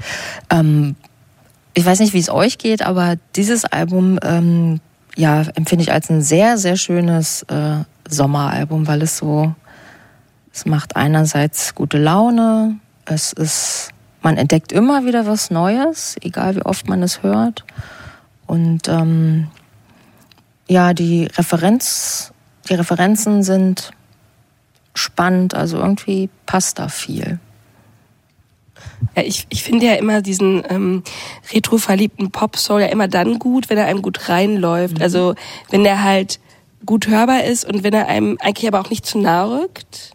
Ähm, ich weiß nicht, wie es euch geht, aber dieses Album ähm, ja, empfinde ich als ein sehr, sehr schönes äh, Sommeralbum, weil es so, es macht einerseits gute Laune, es ist, man entdeckt immer wieder was Neues, egal wie oft man es hört. Und ähm, ja, die Referenz, die Referenzen sind spannend, also irgendwie passt da viel. Ja, ich, ich finde ja immer diesen ähm, retro-verliebten Pop-Soul ja immer dann gut, wenn er einem gut reinläuft. Mhm. Also wenn er halt gut hörbar ist und wenn er einem eigentlich aber auch nicht zu nahe rückt.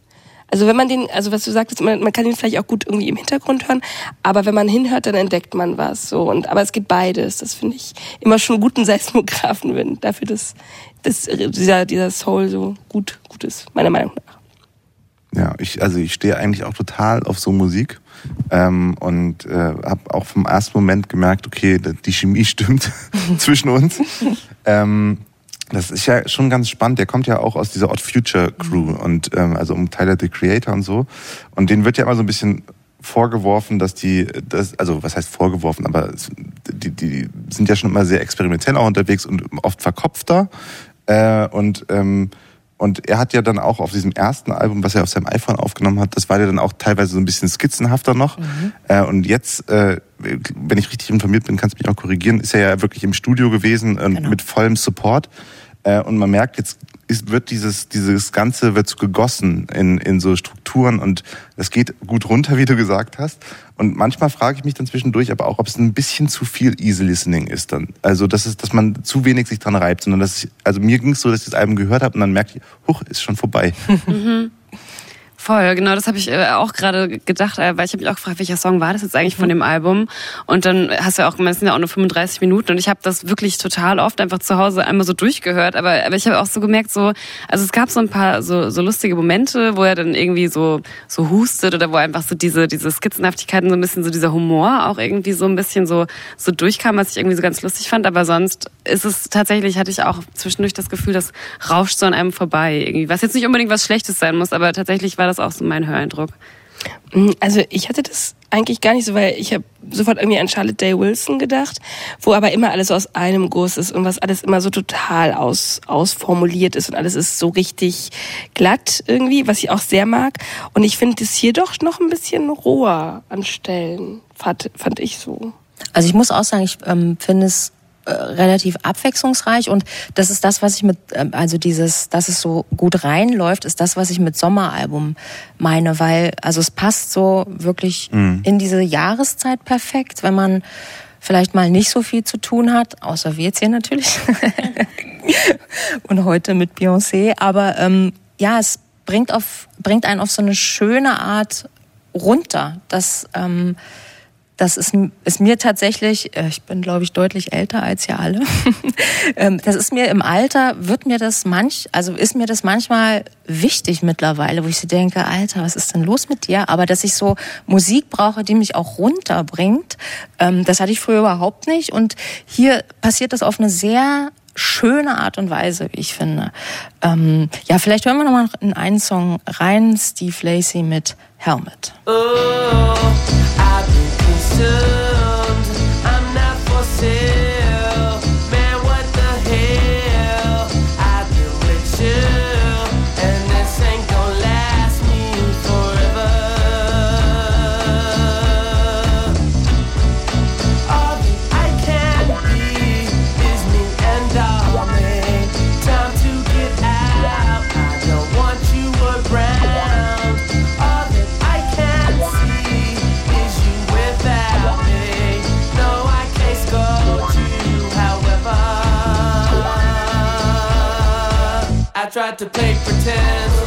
Also wenn man den, also was du sagtest, man, man kann ihn vielleicht auch gut irgendwie im Hintergrund hören, aber wenn man hinhört, dann entdeckt man was. So und aber es geht beides. Das finde ich immer schon guten Seismographen, wenn dafür dass, dass dieser dieser Soul so gut gut ist, meiner Meinung nach. Ja, ich also ich stehe eigentlich auch total auf so Musik ähm, und äh, habe auch vom ersten Moment gemerkt, okay, die Chemie stimmt zwischen uns. Ähm, das ist ja schon ganz spannend. Der kommt ja auch aus dieser Odd Future Crew und ähm, also um Tyler the Creator und so. Und denen wird ja immer so ein bisschen vorgeworfen, dass die, das, also was heißt vorgeworfen, aber die, die sind ja schon immer sehr experimentell auch unterwegs und oft verkopfter. Äh, und ähm, und er hat ja dann auch auf diesem ersten Album, was er auf seinem iPhone aufgenommen hat, das war ja dann auch teilweise so ein bisschen skizzenhafter noch. Mhm. Äh, und jetzt, äh, wenn ich richtig informiert bin, kannst du mich auch korrigieren, ist er ja wirklich im Studio gewesen äh, genau. mit vollem Support. Äh, und man merkt, jetzt ist, wird dieses, dieses Ganze wird so gegossen in, in so Strukturen und es geht gut runter, wie du gesagt hast. Und manchmal frage ich mich dann zwischendurch aber auch, ob es ein bisschen zu viel Easy Listening ist dann. Also, dass es, dass man zu wenig sich dran reibt, sondern dass ich, also mir ging es so, dass ich das Album gehört habe und dann merke ich, huch, ist schon vorbei. Mhm. Voll, genau, das habe ich äh, auch gerade gedacht, äh, weil ich habe mich auch gefragt, welcher Song war das jetzt eigentlich von mhm. dem Album? Und dann hast du ja auch gemeint, es sind ja auch nur 35 Minuten und ich habe das wirklich total oft einfach zu Hause einmal so durchgehört, aber, aber ich habe auch so gemerkt, so, also es gab so ein paar so, so lustige Momente, wo er dann irgendwie so, so hustet oder wo einfach so diese, diese Skizzenhaftigkeiten, so ein bisschen so dieser Humor auch irgendwie so ein bisschen so, so durchkam, was ich irgendwie so ganz lustig fand, aber sonst ist es tatsächlich, hatte ich auch zwischendurch das Gefühl, das rauscht so an einem vorbei irgendwie, was jetzt nicht unbedingt was Schlechtes sein muss, aber tatsächlich war das das auch so mein Höreindruck. Mm, also ich hatte das eigentlich gar nicht so, weil ich habe sofort irgendwie an Charlotte Day Wilson gedacht, wo aber immer alles so aus einem Guss ist und was alles immer so total aus, ausformuliert ist und alles ist so richtig glatt irgendwie, was ich auch sehr mag. Und ich finde das hier doch noch ein bisschen roher an Stellen, fand, fand ich so. Also ich muss auch sagen, ich ähm, finde es äh, relativ abwechslungsreich. Und das ist das, was ich mit, ähm, also dieses, dass es so gut reinläuft, ist das, was ich mit Sommeralbum meine, weil, also es passt so wirklich mhm. in diese Jahreszeit perfekt, wenn man vielleicht mal nicht so viel zu tun hat, außer wir jetzt hier natürlich. Und heute mit Beyoncé, aber ähm, ja, es bringt auf, bringt einen auf so eine schöne Art runter, dass ähm, das ist, ist mir tatsächlich, äh, ich bin glaube ich deutlich älter als ihr alle. Ähm, das ist mir im Alter, wird mir das manch, also ist mir das manchmal wichtig mittlerweile, wo ich so denke, Alter, was ist denn los mit dir? Aber dass ich so Musik brauche, die mich auch runterbringt, ähm, das hatte ich früher überhaupt nicht. Und hier passiert das auf eine sehr schöne Art und Weise, wie ich finde. Ähm, ja, vielleicht hören wir nochmal in einen Song rein, Steve Lacey mit Helmet. Oh, So. Tried to play pretend,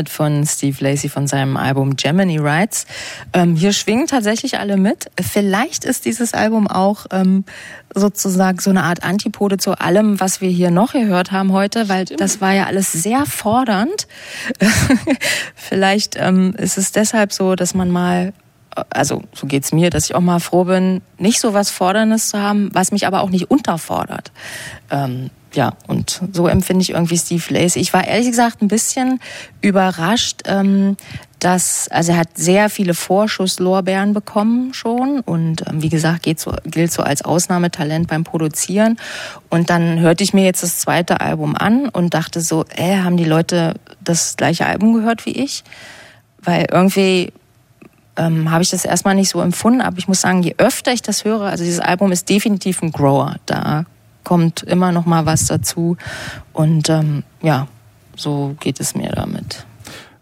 Helmet von Steve Lacey von seinem Album Gemini Rides. Ähm, hier schwingen tatsächlich alle mit. Vielleicht ist dieses Album auch ähm, sozusagen so eine Art Antipode zu allem, was wir hier noch gehört haben heute, weil das war ja alles sehr fordernd. Vielleicht ähm, ist es deshalb so, dass man mal also so geht's mir, dass ich auch mal froh bin, nicht so was Forderndes zu haben, was mich aber auch nicht unterfordert. Ähm, ja, und so empfinde ich irgendwie Steve Lacey. Ich war ehrlich gesagt ein bisschen überrascht, ähm, dass, also er hat sehr viele Vorschusslorbeeren bekommen schon und ähm, wie gesagt, geht so, gilt so als Ausnahmetalent beim Produzieren. Und dann hörte ich mir jetzt das zweite Album an und dachte so, äh, haben die Leute das gleiche Album gehört wie ich? Weil irgendwie ähm, habe ich das erstmal nicht so empfunden, aber ich muss sagen, je öfter ich das höre, also dieses Album ist definitiv ein Grower. Da kommt immer noch mal was dazu und ähm, ja, so geht es mir damit.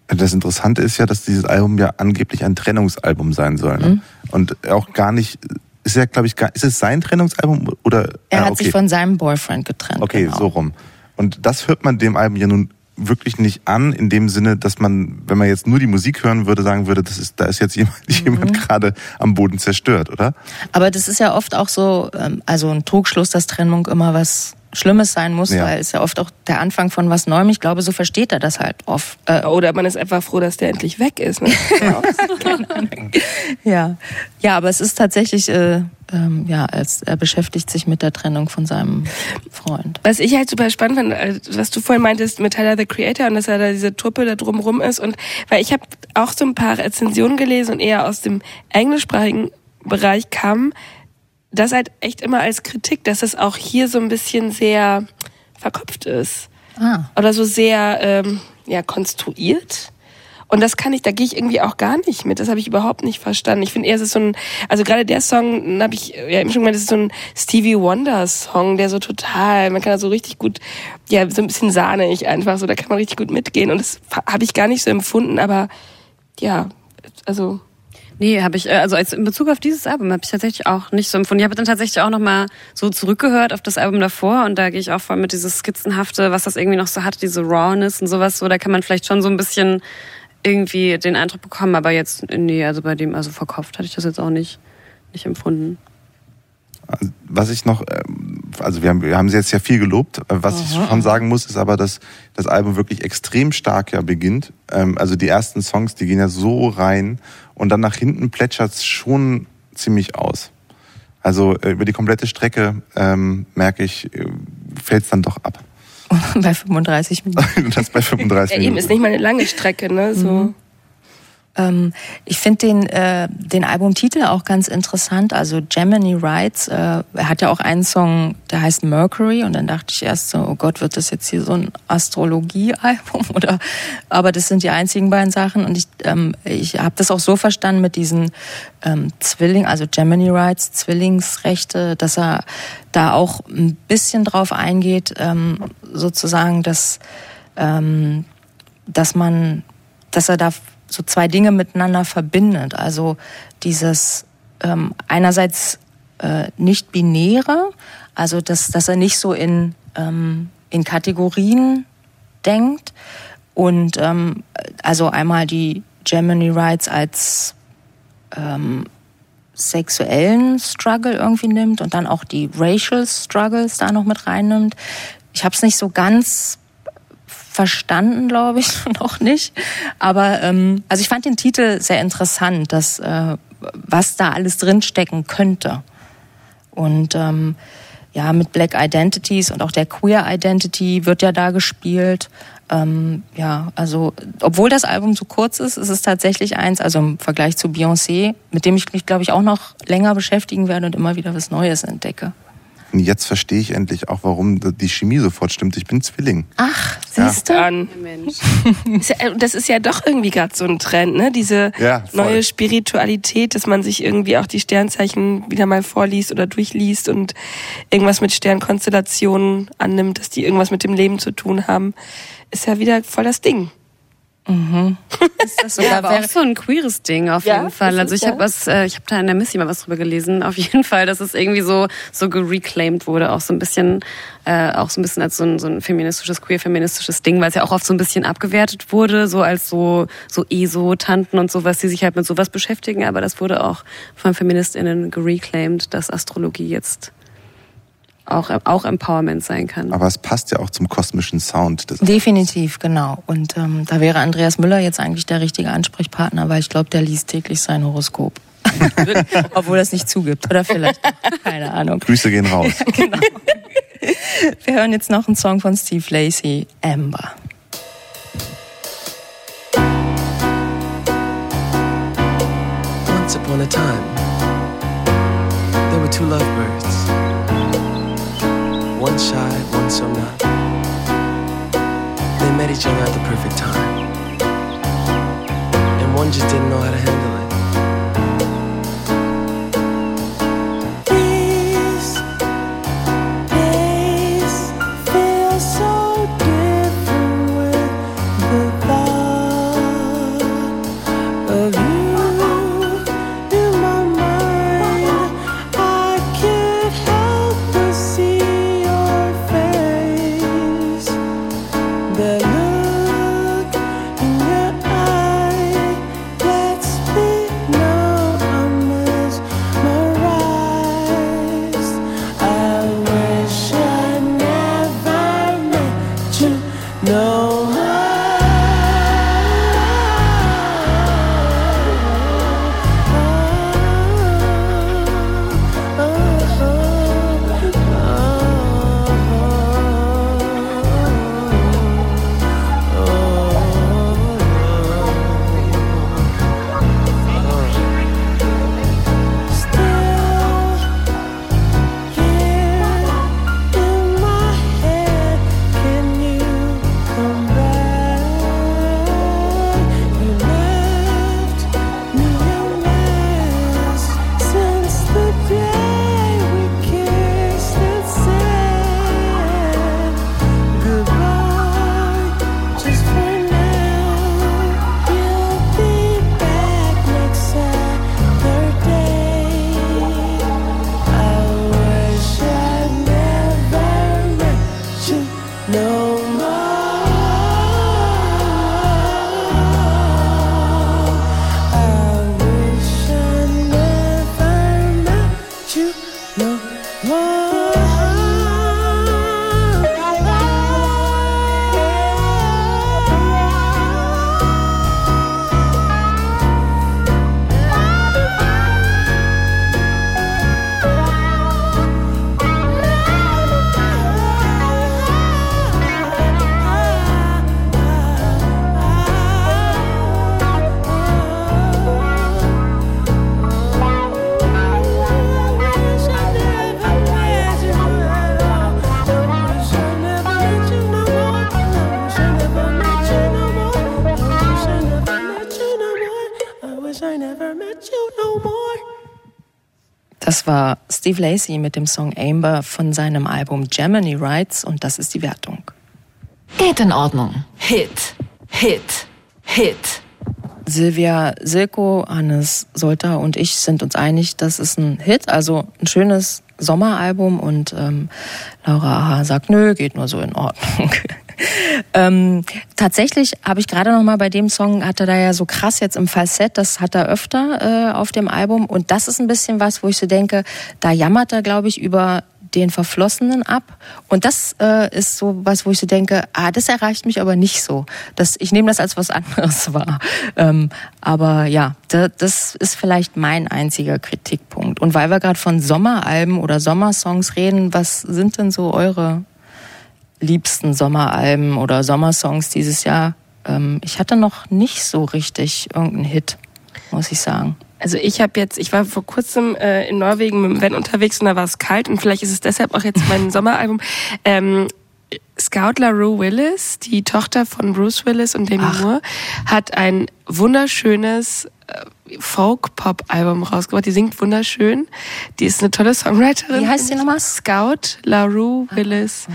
Das Interessante ist ja, dass dieses Album ja angeblich ein Trennungsalbum sein soll. Ne? Mhm. Und auch gar nicht, ist ja, glaube ich, gar, ist es sein Trennungsalbum oder? Er ah, hat okay. sich von seinem Boyfriend getrennt. Okay, genau. so rum. Und das hört man dem Album ja nun wirklich nicht an, in dem Sinne, dass man, wenn man jetzt nur die Musik hören würde, sagen würde, das ist, da ist jetzt jemand, mhm. jemand gerade am Boden zerstört, oder? Aber das ist ja oft auch so, ähm, also ein Trugschluss, dass Trennung immer was Schlimmes sein muss, ja. weil es ja oft auch der Anfang von was Neuem. Ich glaube, so versteht er das halt oft. Äh, Oder man ist einfach froh, dass der endlich weg ist. Ne? ja, ja, aber es ist tatsächlich äh, ähm, ja, als er beschäftigt sich mit der Trennung von seinem Freund. Was ich halt super spannend fand, äh, was du vorhin meintest mit Tyler the Creator und dass er da diese Truppe da drumrum ist und weil ich habe auch so ein paar Rezensionen gelesen und eher aus dem englischsprachigen Bereich kam, das halt echt immer als Kritik, dass es auch hier so ein bisschen sehr verkopft ist. Ah. Oder so sehr ähm, ja, konstruiert. Und das kann ich, da gehe ich irgendwie auch gar nicht mit. Das habe ich überhaupt nicht verstanden. Ich finde eher, es ist so ein, also gerade der Song, habe ich ja eben schon gemeint, das ist so ein Stevie Wonder Song, der so total, man kann da so richtig gut, ja, so ein bisschen sahnig einfach, so da kann man richtig gut mitgehen. Und das habe ich gar nicht so empfunden, aber ja, also Nee, habe ich, äh, also als in Bezug auf dieses Album habe ich tatsächlich auch nicht so empfunden. Ich habe dann tatsächlich auch nochmal so zurückgehört auf das Album davor und da gehe ich auch voll mit dieses Skizzenhafte, was das irgendwie noch so hat, diese Rawness und sowas, so, da kann man vielleicht schon so ein bisschen irgendwie den Eindruck bekommen, aber jetzt, nee, also bei dem, also verkauft hatte ich das jetzt auch nicht, nicht empfunden. Was ich noch, ähm, also wir haben, wir haben sie jetzt ja viel gelobt. Was Aha. ich schon sagen muss, ist aber, dass das Album wirklich extrem stark ja beginnt. Ähm, also die ersten Songs, die gehen ja so rein und dann nach hinten plätschert es schon ziemlich aus. Also äh, über die komplette Strecke ähm, merke ich, äh, fällt es dann doch ab. bei 35 Minuten. das bei 35 ja, Minuten. Eben ist nicht mal eine lange Strecke, ne? So. Mhm. Ähm, ich finde den, äh, den Albumtitel auch ganz interessant. Also Gemini Rides, äh, er hat ja auch einen Song, der heißt Mercury und dann dachte ich erst so, oh Gott, wird das jetzt hier so ein Astrologie-Album oder? Aber das sind die einzigen beiden Sachen und ich, ähm, ich habe das auch so verstanden mit diesen ähm, Zwilling, also Gemini Rides, Zwillingsrechte, dass er da auch ein bisschen drauf eingeht, ähm, sozusagen, dass ähm, dass man, dass er da so zwei Dinge miteinander verbindet. Also dieses ähm, einerseits äh, nicht binäre, also dass, dass er nicht so in, ähm, in Kategorien denkt und ähm, also einmal die Gemini Rights als ähm, sexuellen Struggle irgendwie nimmt und dann auch die Racial Struggles da noch mit reinnimmt. Ich habe es nicht so ganz verstanden, glaube ich, noch nicht. Aber ähm, also ich fand den Titel sehr interessant, dass äh, was da alles drinstecken könnte. Und ähm, ja, mit Black Identities und auch der Queer Identity wird ja da gespielt. Ähm, ja, also obwohl das Album so kurz ist, ist es tatsächlich eins, also im Vergleich zu Beyoncé, mit dem ich mich, glaube ich, auch noch länger beschäftigen werde und immer wieder was Neues entdecke. Und jetzt verstehe ich endlich auch, warum die Chemie sofort stimmt. Ich bin Zwilling. Ach, siehst ja. du? Das ist ja doch irgendwie gerade so ein Trend, ne? Diese ja, neue Spiritualität, dass man sich irgendwie auch die Sternzeichen wieder mal vorliest oder durchliest und irgendwas mit Sternkonstellationen annimmt, dass die irgendwas mit dem Leben zu tun haben, ist ja wieder voll das Ding. Mhm. Ist das sogar ja, aber auch so ein queeres Ding auf ja, jeden Fall. Also ich habe was, äh, ich habe da in der Missy mal was drüber gelesen. Auf jeden Fall, dass es irgendwie so so gereclaimed wurde, auch so ein bisschen, äh, auch so ein bisschen als so ein, so ein feministisches queer feministisches Ding, weil es ja auch oft so ein bisschen abgewertet wurde, so als so so ESO-Tanten und sowas, die sich halt mit sowas beschäftigen. Aber das wurde auch von Feministinnen gereclaimed, dass Astrologie jetzt auch, auch Empowerment sein kann. Aber es passt ja auch zum kosmischen Sound. Definitiv, genau. Und ähm, da wäre Andreas Müller jetzt eigentlich der richtige Ansprechpartner, weil ich glaube, der liest täglich sein Horoskop. Obwohl er es nicht zugibt. Oder vielleicht. Keine Ahnung. Grüße gehen raus. Ja, genau. Wir hören jetzt noch einen Song von Steve Lacey, Amber. Once upon a time, there were two lovebirds. One shy, one so not. They met each other at the perfect time. And one just didn't know how Steve Lacey mit dem Song Amber von seinem Album Gemini Rights und das ist die Wertung. Geht in Ordnung. Hit, Hit, Hit. Silvia Silko, Hannes Solter und ich sind uns einig, das ist ein Hit, also ein schönes Sommeralbum und ähm, Laura Aha sagt, nö, geht nur so in Ordnung. ähm, tatsächlich habe ich gerade noch mal bei dem Song, hat er da ja so krass jetzt im Falsett, das hat er öfter äh, auf dem Album und das ist ein bisschen was, wo ich so denke, da jammert er, glaube ich, über den Verflossenen ab. Und das äh, ist so was, wo ich so denke, ah, das erreicht mich aber nicht so. Das, ich nehme das als was anderes wahr. Ähm, aber ja, da, das ist vielleicht mein einziger Kritikpunkt. Und weil wir gerade von Sommeralben oder Sommersongs reden, was sind denn so eure liebsten Sommeralben oder Sommersongs dieses Jahr. Ähm, ich hatte noch nicht so richtig irgendeinen Hit, muss ich sagen. Also ich habe jetzt, ich war vor kurzem äh, in Norwegen mit dem Van unterwegs und da war es kalt und vielleicht ist es deshalb auch jetzt mein Sommeralbum. Ähm, Scout LaRue Willis, die Tochter von Bruce Willis und Demi Ach. Moore, hat ein wunderschönes äh, Folk-Pop-Album rausgebracht. Die singt wunderschön. Die ist eine tolle Songwriterin. Wie heißt die nochmal? Scout LaRue Willis.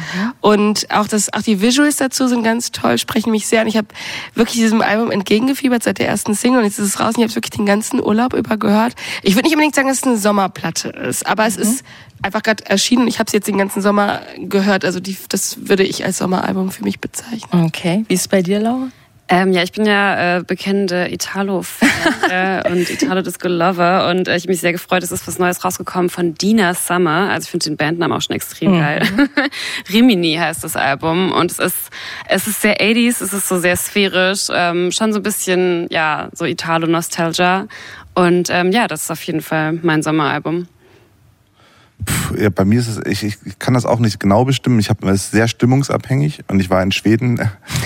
Und auch das, auch die Visuals dazu sind ganz toll, sprechen mich sehr an. Ich habe wirklich diesem Album entgegengefiebert seit der ersten Single und jetzt ist es raus und ich habe es wirklich den ganzen Urlaub über gehört. Ich würde nicht unbedingt sagen, dass es eine Sommerplatte ist, aber es ist einfach gerade erschienen und ich habe es jetzt den ganzen Sommer gehört. Also die, das würde ich als Sommeralbum für mich bezeichnen. Okay, wie ist es bei dir, Laura? Ähm, ja, ich bin ja äh, bekennende Italo-Fan äh, und Italo-Disco-Lover und äh, ich habe mich sehr gefreut, es ist was Neues rausgekommen von Dina Summer. Also ich finde den Bandnamen auch schon extrem Mhm. geil. Rimini heißt das Album und es ist es ist sehr 80s, es ist so sehr sphärisch, ähm, schon so ein bisschen ja so Italo-Nostalgia und ähm, ja, das ist auf jeden Fall mein Sommeralbum. Puh, ja, bei mir ist es, ich, ich kann das auch nicht genau bestimmen. Ich habe es ist sehr stimmungsabhängig und ich war in Schweden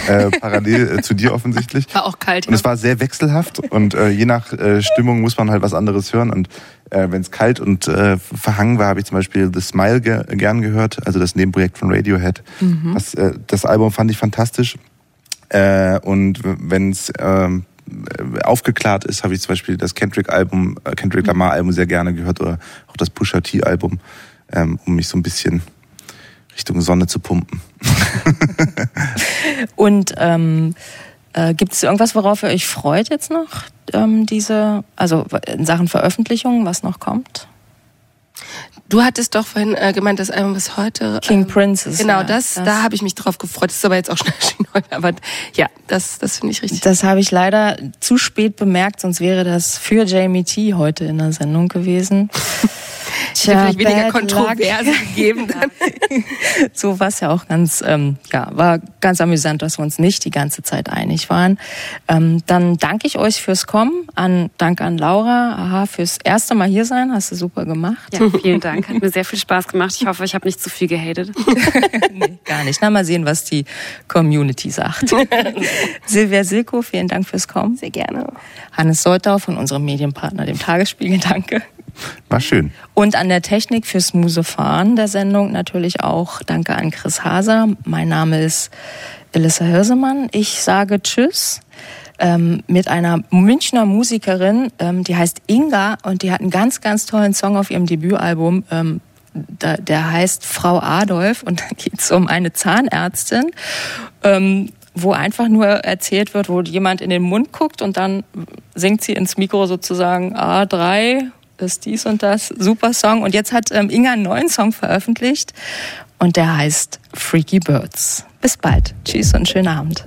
äh, parallel äh, zu dir offensichtlich. War auch kalt. Und es war sehr wechselhaft und äh, je nach äh, Stimmung muss man halt was anderes hören. Und äh, wenn es kalt und äh, verhangen war, habe ich zum Beispiel The Smile ge gern gehört, also das Nebenprojekt von Radiohead. Mhm. Das, äh, das Album fand ich fantastisch. Äh, und wenn es ähm, äh, aufgeklärt ist, habe ich zum Beispiel das Kendrick-Album, äh, Kendrick Lamar-Album sehr gerne gehört oder auch das Pusha T-Album, ähm, um mich so ein bisschen Richtung Sonne zu pumpen. Und ähm, äh, gibt es irgendwas, worauf ihr euch freut jetzt noch? Ähm, diese, also in Sachen Veröffentlichung, was noch kommt? Du hattest doch vorhin äh, gemeint, das Album bis heute. King ähm, Princess. Genau, ja, das, da habe ich mich drauf gefreut. Das ist aber jetzt auch schon erschienen heute. Aber ja, das, das finde ich richtig. Das habe ich leider zu spät bemerkt, sonst wäre das für Jamie T heute in der Sendung gewesen. Hätte vielleicht weniger Kontroverse gegeben. Dann. so war es ja auch ganz, ähm, ja, war ganz amüsant, dass wir uns nicht die ganze Zeit einig waren. Ähm, dann danke ich euch fürs Kommen, an, danke an Laura, aha, fürs erste Mal hier sein, hast du super gemacht. Ja, vielen Dank, hat mir sehr viel Spaß gemacht. Ich hoffe, ich habe nicht zu viel gehatet. nee, gar nicht. Na, mal sehen, was die Community sagt. Silvia Silko, vielen Dank fürs Kommen. Sehr gerne. Hannes Soltau von unserem Medienpartner, dem Tagesspiegel, danke. War schön. Und an der Technik fürs Musefahren der Sendung natürlich auch danke an Chris Haser. Mein Name ist Elissa Hirsemann. Ich sage Tschüss ähm, mit einer Münchner Musikerin, ähm, die heißt Inga und die hat einen ganz, ganz tollen Song auf ihrem Debütalbum. Ähm, da, der heißt Frau Adolf und da geht es um eine Zahnärztin. Ähm, wo einfach nur erzählt wird, wo jemand in den Mund guckt und dann singt sie ins Mikro sozusagen A3 ist dies und das, super Song. Und jetzt hat ähm, Inga einen neuen Song veröffentlicht und der heißt Freaky Birds. Bis bald. Tschüss und schönen Abend.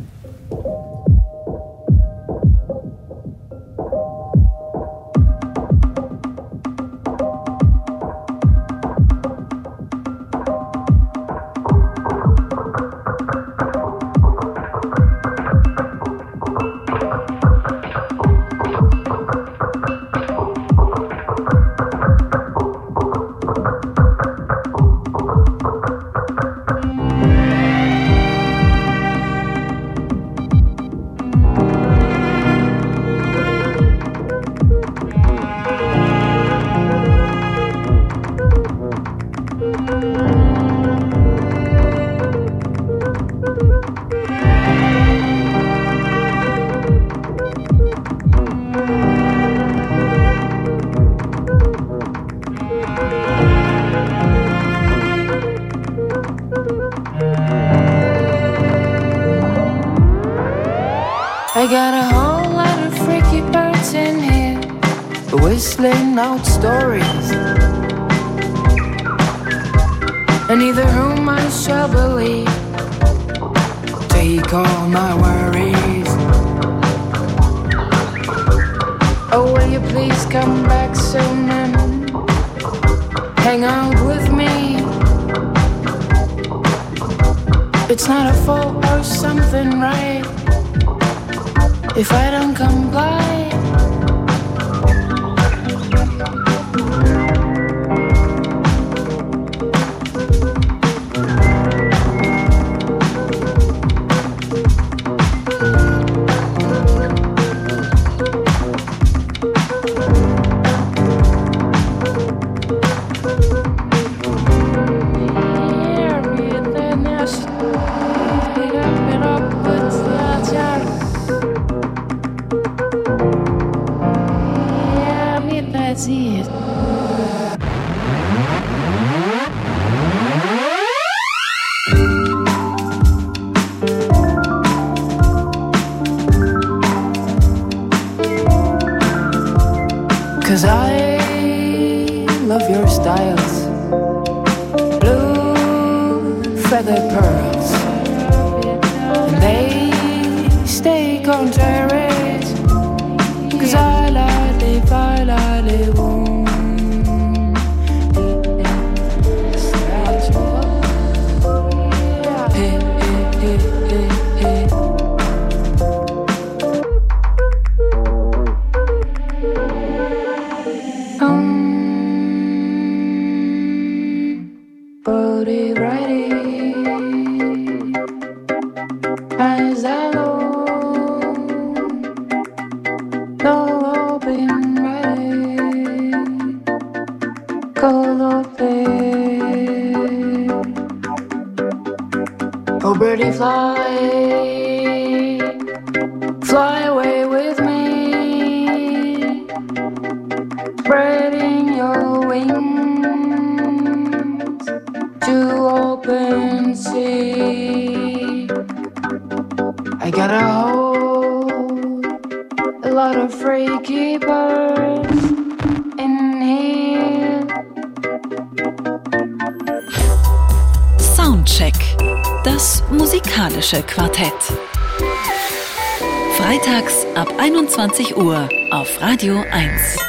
Radio 1.